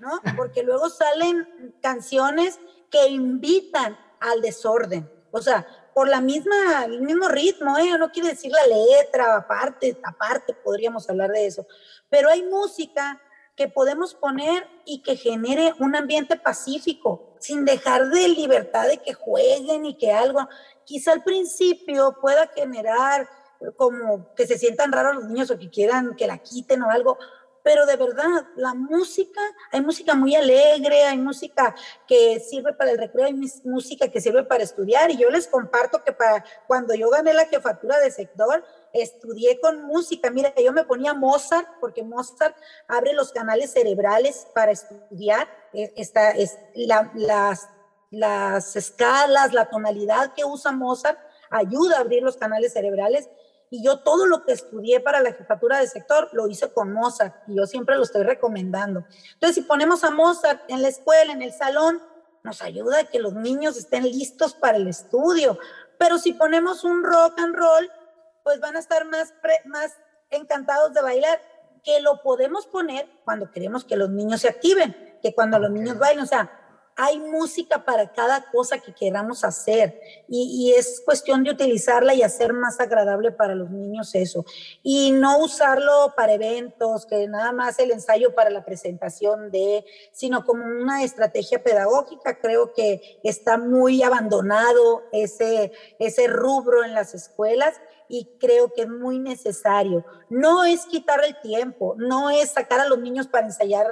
¿no? Porque luego salen canciones que invitan al desorden, o sea, por la misma, el mismo ritmo, ¿eh? no quiere decir la letra, aparte, aparte podríamos hablar de eso, pero hay música que podemos poner y que genere un ambiente pacífico, sin dejar de libertad de que jueguen y que algo, quizá al principio pueda generar como que se sientan raros los niños o que quieran que la quiten o algo, pero de verdad, la música, hay música muy alegre, hay música que sirve para el recreo, hay música que sirve para estudiar, y yo les comparto que para cuando yo gané la jefatura de sector, estudié con música. Mira, yo me ponía Mozart, porque Mozart abre los canales cerebrales para estudiar. E, esta, es las, las escalas, la tonalidad que usa Mozart ayuda a abrir los canales cerebrales y yo todo lo que estudié para la jefatura de sector lo hice con Mozart y yo siempre lo estoy recomendando. Entonces, si ponemos a Mozart en la escuela, en el salón, nos ayuda a que los niños estén listos para el estudio. Pero si ponemos un rock and roll, pues van a estar más, más encantados de bailar, que lo podemos poner cuando queremos que los niños se activen, que cuando los niños bailen. O sea, hay música para cada cosa que queramos hacer y, es cuestión de utilizarla y hacer más agradable para los niños eso. Y no usarlo para eventos, que nada más el ensayo para la presentación de, sino como una estrategia pedagógica. Creo que está muy abandonado ese, ese rubro en las escuelas y creo que es muy necesario. No es quitar el tiempo, no es sacar a los niños para ensayar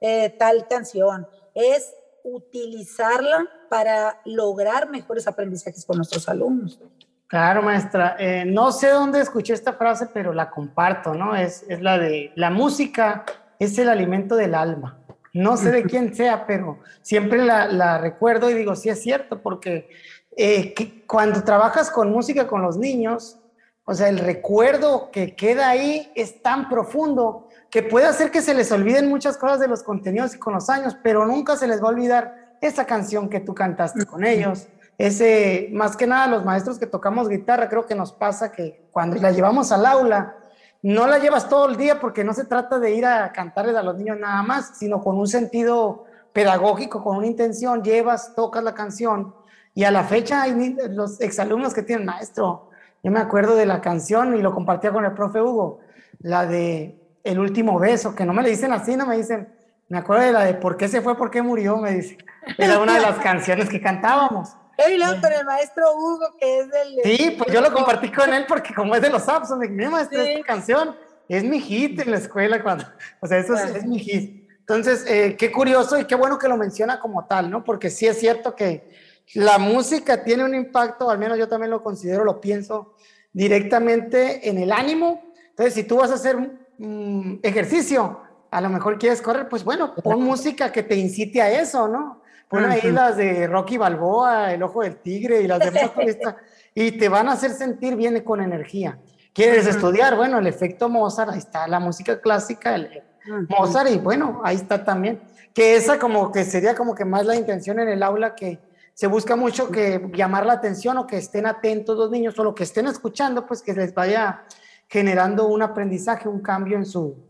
eh, tal canción, es utilizarla para lograr mejores aprendizajes con nuestros alumnos. Claro, maestra. Eh, no sé dónde escuché esta frase, pero la comparto, ¿no? Es, es la de, la música es el alimento del alma. No sé de quién sea, pero siempre la, la recuerdo y digo, sí es cierto, porque eh, cuando trabajas con música con los niños, o sea, el recuerdo que queda ahí es tan profundo que puede hacer que se les olviden muchas cosas de los contenidos y con los años, pero nunca se les va a olvidar esa canción que tú cantaste con ellos. Ese, más que nada, los maestros que tocamos guitarra, creo que nos pasa que cuando la llevamos al aula, no la llevas todo el día porque no se trata de ir a cantarles a los niños nada más, sino con un sentido pedagógico, con una intención, llevas, tocas la canción y a la fecha hay los exalumnos que tienen maestro. Yo me acuerdo de la canción y lo compartía con el profe Hugo, la de el último beso, que no me le dicen así, no me dicen, me acuerdo de la de por qué se fue, por qué murió, me dice. Era una de las canciones que cantábamos. Y luego con el maestro Hugo, que es del... Sí, pues yo lo compartí con él porque como es de los Abson, me dije, maestro, esta canción es mi hit en la escuela cuando... O sea, eso es, mi hit. Entonces, eh, qué curioso y qué bueno que lo menciona como tal, ¿no? Porque sí es cierto que la música tiene un impacto, al menos yo también lo considero, lo pienso, directamente en el ánimo. Entonces, si tú vas a hacer Mm, ejercicio, a lo mejor quieres correr, pues bueno, pon música que te incite a eso, ¿no? Pon ahí las de Rocky Balboa, El Ojo del Tigre y las demás y te van a hacer sentir bien con energía. ¿Quieres estudiar? Bueno, el efecto Mozart, ahí está la música clásica, el Mozart, y bueno, ahí está también. Que esa como que sería como que más la intención en el aula que se busca mucho que llamar la atención o que estén atentos los niños o lo que estén escuchando, pues que les vaya generando un aprendizaje, un cambio en su,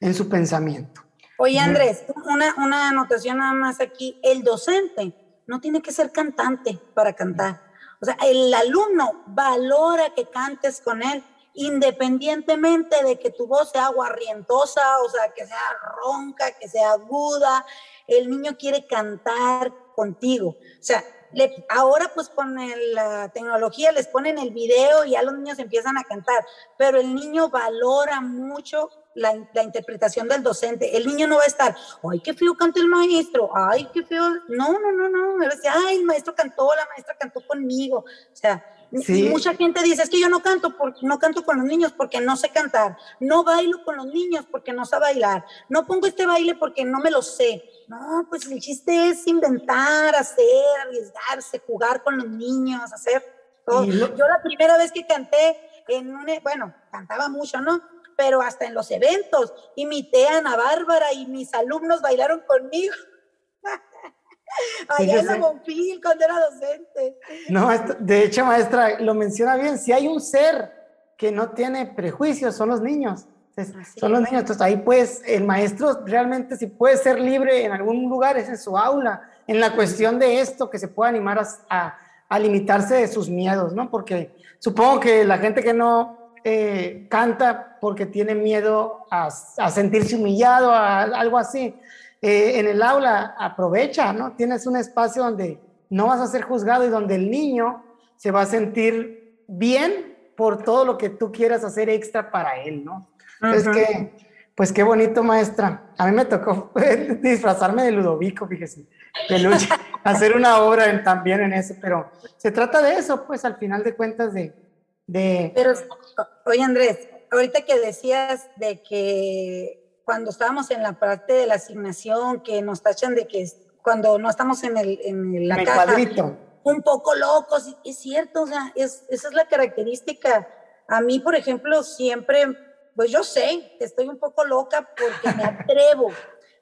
en su pensamiento. Oye, Andrés, una, una anotación nada más aquí. El docente no tiene que ser cantante para cantar. O sea, el alumno valora que cantes con él, independientemente de que tu voz sea guarrientosa, o sea, que sea ronca, que sea aguda. El niño quiere cantar contigo. O sea, ahora pues con la tecnología les ponen el video y ya los niños empiezan a cantar, pero el niño valora mucho la, interpretación del docente. El niño no va a estar, ay, qué feo canta el maestro, ay, qué feo. No, no, no, no. Me va a decir, ay, el maestro cantó, la maestra cantó conmigo. O sea, mucha gente dice, es que yo no canto, porque, no canto con los niños porque no sé cantar, no bailo con los niños porque no sé bailar, no pongo este baile porque no me lo sé. No, pues el chiste es inventar, hacer, arriesgarse, jugar con los niños, hacer todo. Yo la primera vez que canté en un, e, bueno, cantaba mucho, ¿no? Pero hasta en los eventos, imité a Ana Bárbara y mis alumnos bailaron conmigo. Allá en la Bonfil, cuando era docente. No, de hecho, maestra, lo menciona bien. Si hay un ser que no tiene prejuicios, son los niños. son los niños. Entonces, ahí pues, el maestro realmente, si puede ser libre en algún lugar, es en su aula, en la cuestión de esto, que se pueda animar a, a, limitarse de sus miedos, ¿no? Porque supongo que la gente que no eh, canta porque tiene miedo a, sentirse humillado, a, algo así. Eh, en el aula aprovecha, ¿no? Tienes un espacio donde no vas a ser juzgado y donde el niño se va a sentir bien por todo lo que tú quieras hacer extra para él, ¿no? Es que, pues qué bonito, maestra. A mí me tocó disfrazarme de Ludovico, fíjese, de hacer una obra también en eso, pero se trata de eso, pues al final de cuentas de, de... Pero, oye Andrés, ahorita que decías de que cuando estábamos en la parte de la asignación, que nos tachan de que cuando no estamos en, el, en la caja, cuadrito. un poco locos, es cierto, o sea, es, esa es la característica. A mí, por ejemplo, siempre, pues yo sé que estoy un poco loca porque me atrevo,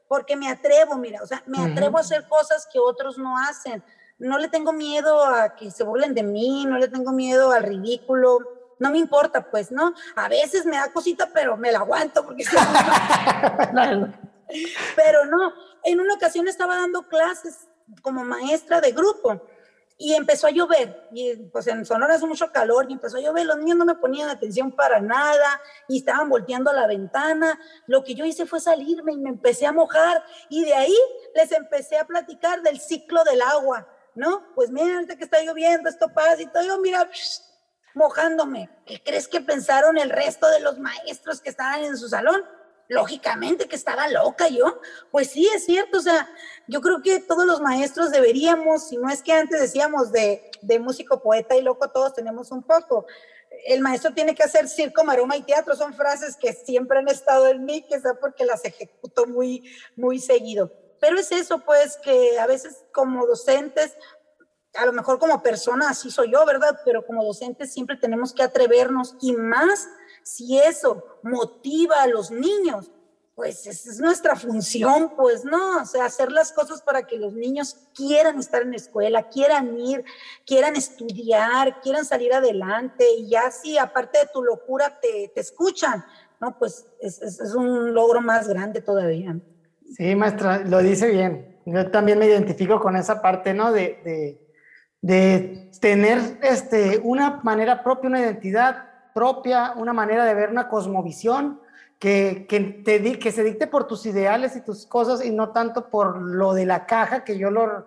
porque me atrevo, mira, o sea, me atrevo a hacer cosas que otros no hacen. No le tengo miedo a que se burlen de mí, no le tengo miedo al ridículo, no me importa, pues, ¿no? A veces me da cosita, pero me la aguanto porque... Pero no, en una ocasión estaba dando clases como maestra de grupo y empezó a llover y pues en Sonora hace mucho calor y empezó a llover, los niños no me ponían atención para nada y estaban volteando a la ventana, lo que yo hice fue salirme y me empecé a mojar y de ahí les empecé a platicar del ciclo del agua, ¿no? Pues mira, ahorita que está lloviendo, esto pasa y todo, yo mira, mojándome, ¿qué crees que pensaron el resto de los maestros que estaban en su salón? lógicamente que estaba loca yo. Pues sí, es cierto, o sea, yo creo que todos los maestros deberíamos, si no es que antes decíamos de, de músico, poeta y loco, todos tenemos un poco. El maestro tiene que hacer circo, maroma y teatro, son frases que siempre han estado en mí, sea porque las ejecuto muy, muy seguido. Pero es eso, pues, que a veces como docentes, a lo mejor como persona, así soy yo, ¿verdad? Pero como docentes siempre tenemos que atrevernos y más si eso motiva a los niños, pues es nuestra función, pues no, o sea, hacer las cosas para que los niños quieran estar en la escuela, quieran ir, quieran estudiar, quieran salir adelante y ya si aparte de tu locura te, te escuchan, ¿no? Pues es, es, un logro más grande todavía. Sí, maestra, lo dice bien. Yo también me identifico con esa parte, ¿no? De, de, de tener este, una manera propia, una identidad propia, una manera de ver una cosmovisión que, que, te, que se dicte por tus ideales y tus cosas y no tanto por lo de la caja, que yo lo,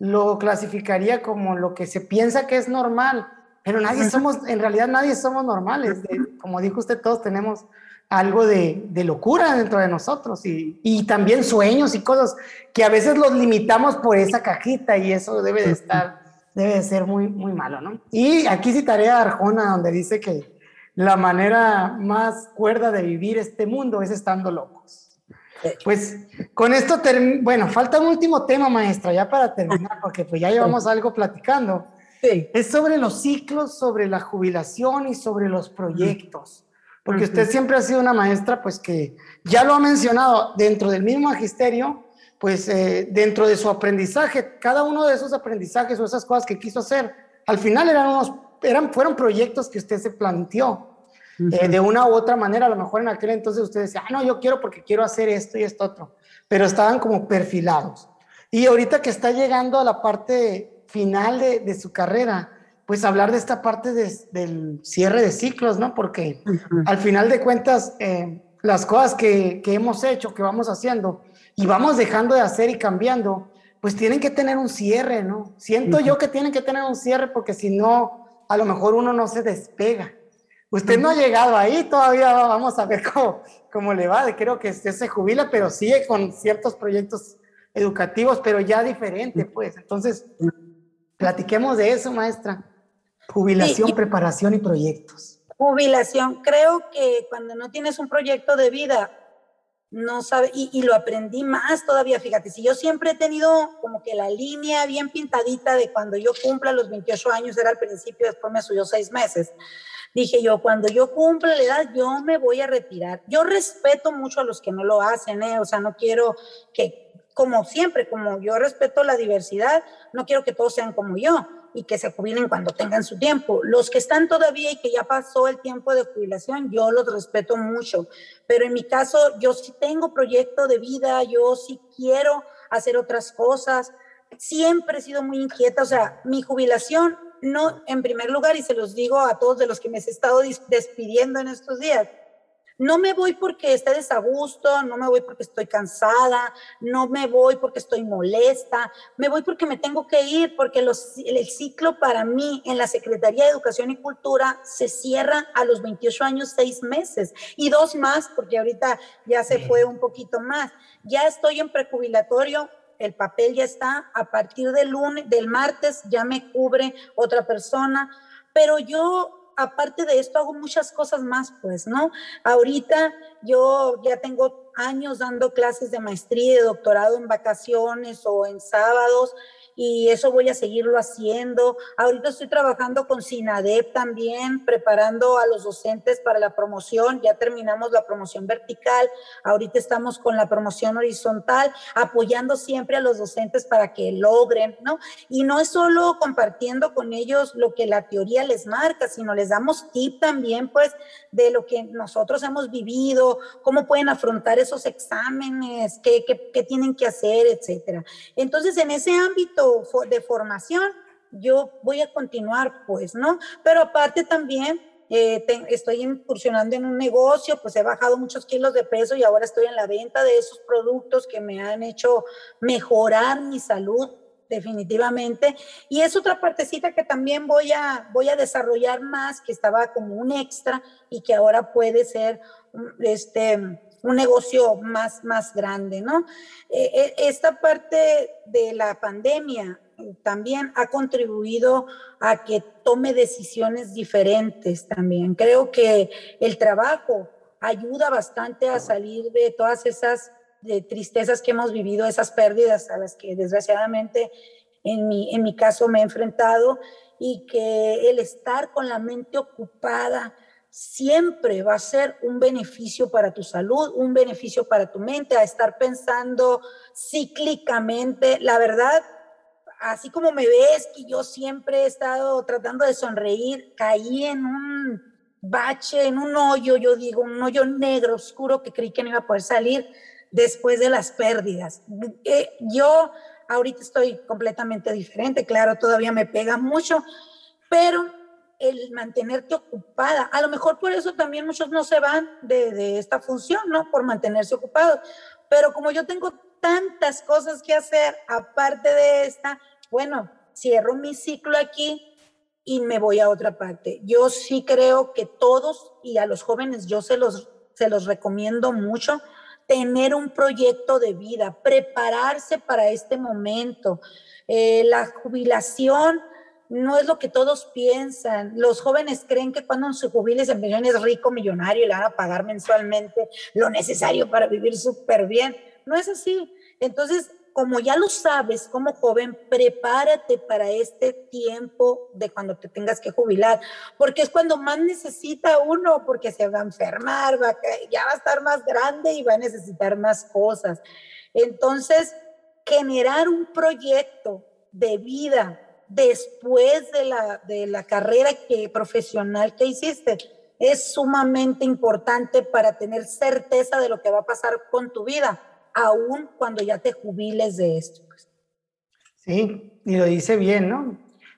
lo clasificaría como lo que se piensa que es normal, pero nadie somos, en realidad nadie somos normales. como dijo usted, todos tenemos algo de, de locura dentro de nosotros y, y, también sueños y cosas que a veces los limitamos por esa cajita y eso debe de estar, debe de ser muy, muy malo, ¿no? Y aquí citaré a Arjona donde dice que la manera más cuerda de vivir este mundo es estando locos. Pues con esto, bueno, falta un último tema, maestra, ya para terminar, porque pues ya llevamos algo platicando. Sí. Es sobre los ciclos, sobre la jubilación y sobre los proyectos. Porque usted siempre ha sido una maestra, pues que ya lo ha mencionado dentro del mismo magisterio, pues eh, dentro de su aprendizaje, cada uno de esos aprendizajes o esas cosas que quiso hacer, al final eran unos eran, fueron proyectos que usted se planteó. Eh, de una u otra manera, a lo mejor en aquel entonces usted decía, ah, no, yo quiero porque quiero hacer esto y esto otro, pero estaban como perfilados. Y ahorita que está llegando a la parte final de, de su carrera, pues hablar de esta parte del cierre de ciclos, ¿no? Porque al final de cuentas, eh, las cosas que, que, hemos hecho, que vamos haciendo y vamos dejando de hacer y cambiando, pues tienen que tener un cierre, ¿no? Siento yo que tienen que tener un cierre porque si no, a lo mejor uno no se despega. Usted no ha llegado ahí, todavía vamos a ver cómo, cómo le va. Creo que usted se jubila, pero sigue con ciertos proyectos educativos, pero ya diferente, pues. Entonces, platiquemos de eso, maestra. Jubilación, preparación y proyectos. Jubilación. Creo que cuando no tienes un proyecto de vida, no sabe, y, lo aprendí más todavía, fíjate, si yo siempre he tenido como que la línea bien pintadita de cuando yo cumpla los 28 años, era al principio, después me subió seis meses, dije yo, cuando yo cumpla la edad, yo me voy a retirar. Yo respeto mucho a los que no lo hacen, ¿eh? o sea, no quiero que, como siempre, como yo respeto la diversidad, no quiero que todos sean como yo y que se jubilen cuando tengan su tiempo. Los que están todavía y que ya pasó el tiempo de jubilación, yo los respeto mucho, pero en mi caso yo sí tengo proyecto de vida, yo sí quiero hacer otras cosas, siempre he sido muy inquieta, o sea, mi jubilación no, en primer lugar, y se los digo a todos de los que me he estado despidiendo en estos días, no me voy porque esté desagusto, no me voy porque estoy cansada, no me voy porque estoy molesta, me voy porque me tengo que ir, porque los, el ciclo para mí en la Secretaría de Educación y Cultura se cierra a los 28 años, seis meses y dos más, porque ahorita ya se fue un poquito más. Ya estoy en prejubilatorio, el papel ya está, a partir del lunes, del martes ya me cubre otra persona, pero yo aparte de esto hago muchas cosas más, pues, ¿no? Ahorita yo ya tengo años dando clases de maestría y de doctorado en vacaciones o en sábados y eso voy a seguirlo haciendo. Ahorita estoy trabajando con SINADEP también, preparando a los docentes para la promoción. Ya terminamos la promoción vertical, ahorita estamos con la promoción horizontal, apoyando siempre a los docentes para que logren, ¿no? Y no es solo compartiendo con ellos lo que la teoría les marca, sino les damos tip también, pues, de lo que nosotros hemos vivido, cómo pueden afrontar esos exámenes, qué, qué, qué tienen que hacer, etcétera. Entonces, en ese ámbito, de formación, yo voy a continuar, pues, ¿no? Pero aparte también eh, estoy incursionando en un negocio, pues he bajado muchos kilos de peso y ahora estoy en la venta de esos productos que me han hecho mejorar mi salud definitivamente. Y es otra partecita que también voy a, voy a desarrollar más, que estaba como un extra y que ahora puede ser este, un negocio más, más grande, ¿no? Eh, eh, esta parte de la pandemia también ha contribuido a que tome decisiones diferentes también. Creo que el trabajo ayuda bastante a salir de todas esas tristezas que hemos vivido, esas pérdidas a las que desgraciadamente en mi, en mi caso me he enfrentado y que el estar con la mente ocupada, siempre va a ser un beneficio para tu salud, un beneficio para tu mente, a estar pensando cíclicamente. La verdad, así como me ves, que yo siempre he estado tratando de sonreír, caí en un bache, en un hoyo, yo digo, un hoyo negro, oscuro, que creí que no iba a poder salir después de las pérdidas. Eh, yo ahorita estoy completamente diferente, claro, todavía me pega mucho, pero el mantenerte ocupada. A lo mejor por eso también muchos no se van de, esta función, ¿no? Por mantenerse ocupados. Pero como yo tengo tantas cosas que hacer aparte de esta, bueno, cierro mi ciclo aquí y me voy a otra parte. Yo sí creo que todos y a los jóvenes yo se los, se los recomiendo mucho tener un proyecto de vida, prepararse para este momento. Eh, la jubilación no es lo que todos piensan. Los jóvenes creen que cuando se jubile millón es rico, millonario y le van a pagar mensualmente lo necesario para vivir súper bien. No es así. Entonces, como ya lo sabes como joven, prepárate para este tiempo de cuando te tengas que jubilar, porque es cuando más necesita uno, porque se va a enfermar, va ya va a estar más grande y va a necesitar más cosas. Entonces, generar un proyecto de vida después de la, de la carrera que, profesional que hiciste es sumamente importante para tener certeza de lo que va a pasar con tu vida, aún cuando ya te jubiles de esto. Pues. Sí, y lo dice bien, ¿no?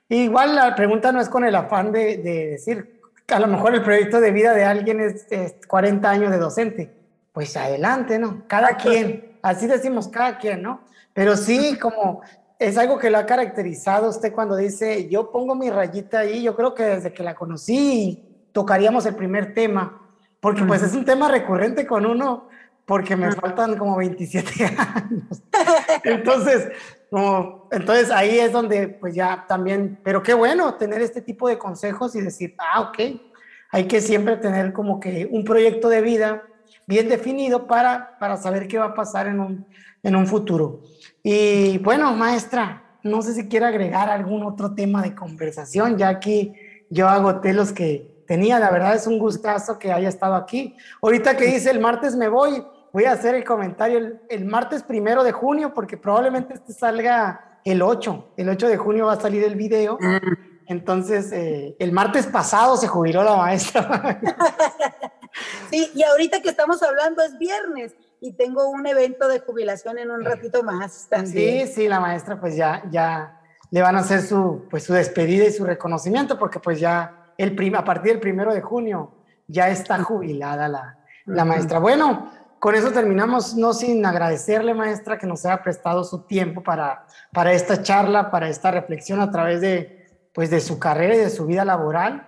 Igual la pregunta no es con el afán de, decir, que a lo mejor el proyecto de vida de alguien es, 40 años de docente. Pues adelante, ¿no? Cada quien, así decimos cada quien, ¿no? Pero sí, como es algo que lo ha caracterizado usted cuando dice, yo pongo mi rayita ahí, yo creo que desde que la conocí tocaríamos el primer tema, porque pues es un tema recurrente con uno, porque me faltan como 27 años. Entonces, como, entonces ahí es donde pues ya también, pero qué bueno tener este tipo de consejos y decir, ah, ok, hay que siempre tener como que un proyecto de vida bien definido para, para saber qué va a pasar en un, en un futuro. Y bueno, maestra, no sé si quiere agregar algún otro tema de conversación, ya aquí yo agoté los que tenía. La verdad es un gustazo que haya estado aquí. Ahorita que dice el martes me voy, voy a hacer el comentario el, martes primero de junio, porque probablemente este salga el 8. El 8 de junio va a salir el video. Mm. Entonces, eh, el martes pasado se jubiló la maestra. sí, y ahorita que estamos hablando es viernes y tengo un evento de jubilación en un ratito más también. Sí, sí, la maestra pues ya, ya, le van a hacer su, pues, su despedida y su reconocimiento, porque pues ya el a partir del primero de junio ya está jubilada la, la maestra. Bueno, con eso terminamos, no sin agradecerle, maestra, que nos haya prestado su tiempo para, para esta charla, para esta reflexión a través de, pues, de su carrera y de su vida laboral.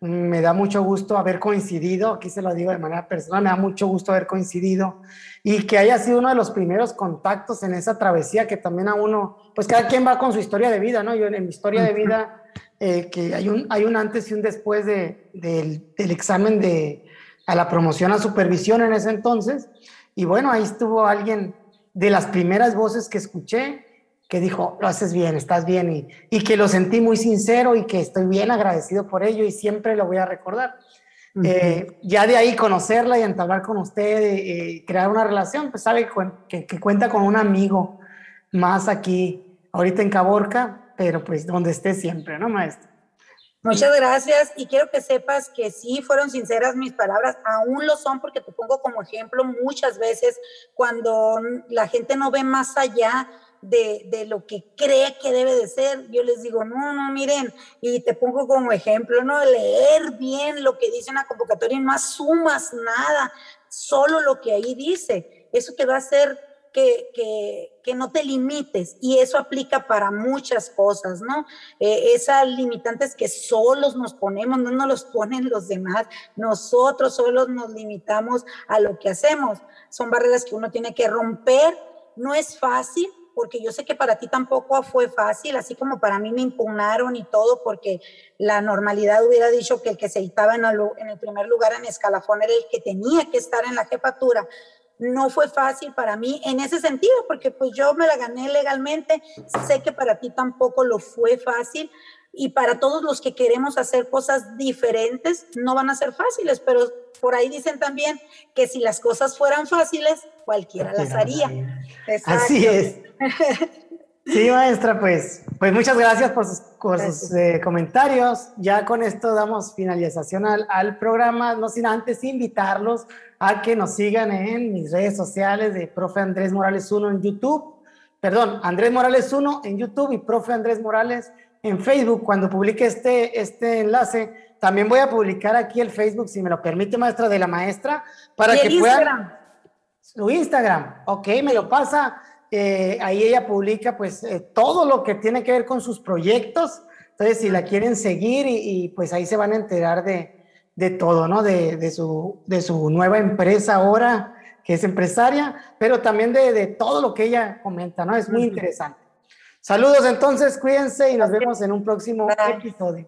Me da mucho gusto haber coincidido, aquí se lo digo de manera personal, me da mucho gusto haber coincidido y que haya sido uno de los primeros contactos en esa travesía que también a uno, pues cada quien va con su historia de vida, ¿no? Yo en mi historia de vida, eh, que hay un, hay un antes y un después de, del, del examen de, a la promoción a supervisión en ese entonces. Y bueno, ahí estuvo alguien de las primeras voces que escuché que dijo, lo haces bien, estás bien, y, y, que lo sentí muy sincero y que estoy bien agradecido por ello y siempre lo voy a recordar. eh, ya de ahí conocerla y entablar con usted, eh, crear una relación, pues sabe que, que, cuenta con un amigo más aquí, ahorita en Caborca, pero pues donde esté siempre, ¿no, maestro? Muchas gracias y quiero que sepas que sí fueron sinceras mis palabras, aún lo son porque te pongo como ejemplo muchas veces cuando la gente no ve más allá de, de, lo que cree que debe de ser, yo les digo, no, no, miren, y te pongo como ejemplo, no, leer bien lo que dice una convocatoria y no asumas nada, solo lo que ahí dice, eso que va a ser que, que, que, no te limites y eso aplica para muchas cosas, ¿no? Eh, esas limitantes que solos nos ponemos, no nos los ponen los demás, nosotros solos nos limitamos a lo que hacemos. Son barreras que uno tiene que romper, no es fácil, porque yo sé que para ti tampoco fue fácil, así como para mí me impugnaron y todo, porque la normalidad hubiera dicho que el que se estaba en el, primer lugar en escalafón era el que tenía que estar en la jefatura. No fue fácil para mí en ese sentido, porque pues yo me la gané legalmente, sé que para ti tampoco lo fue fácil y para todos los que queremos hacer cosas diferentes no van a ser fáciles, pero por ahí dicen también que si las cosas fueran fáciles, cualquiera las haría. Así es. Sí, maestra, pues, pues muchas gracias por sus, por sus eh, comentarios. Ya con esto damos finalización al, al programa, no sin antes invitarlos a que nos sigan en mis redes sociales de Profe Andrés Morales 1 en YouTube, perdón, Andrés Morales 1 en YouTube y Profe Andrés Morales en Facebook. Cuando publique este, este enlace, también voy a publicar aquí el Facebook, si me lo permite, maestra de la maestra, para que puedan... Su Instagram, ok, me lo pasa. Eh, ahí ella publica pues eh, todo lo que tiene que ver con sus proyectos. Entonces, si la quieren seguir y, y pues ahí se van a enterar de, de todo, ¿no? De, de, su, de su nueva empresa ahora, que es empresaria, pero también de, de todo lo que ella comenta, ¿no? Es muy interesante. Saludos entonces, cuídense y nos vemos en un próximo episodio.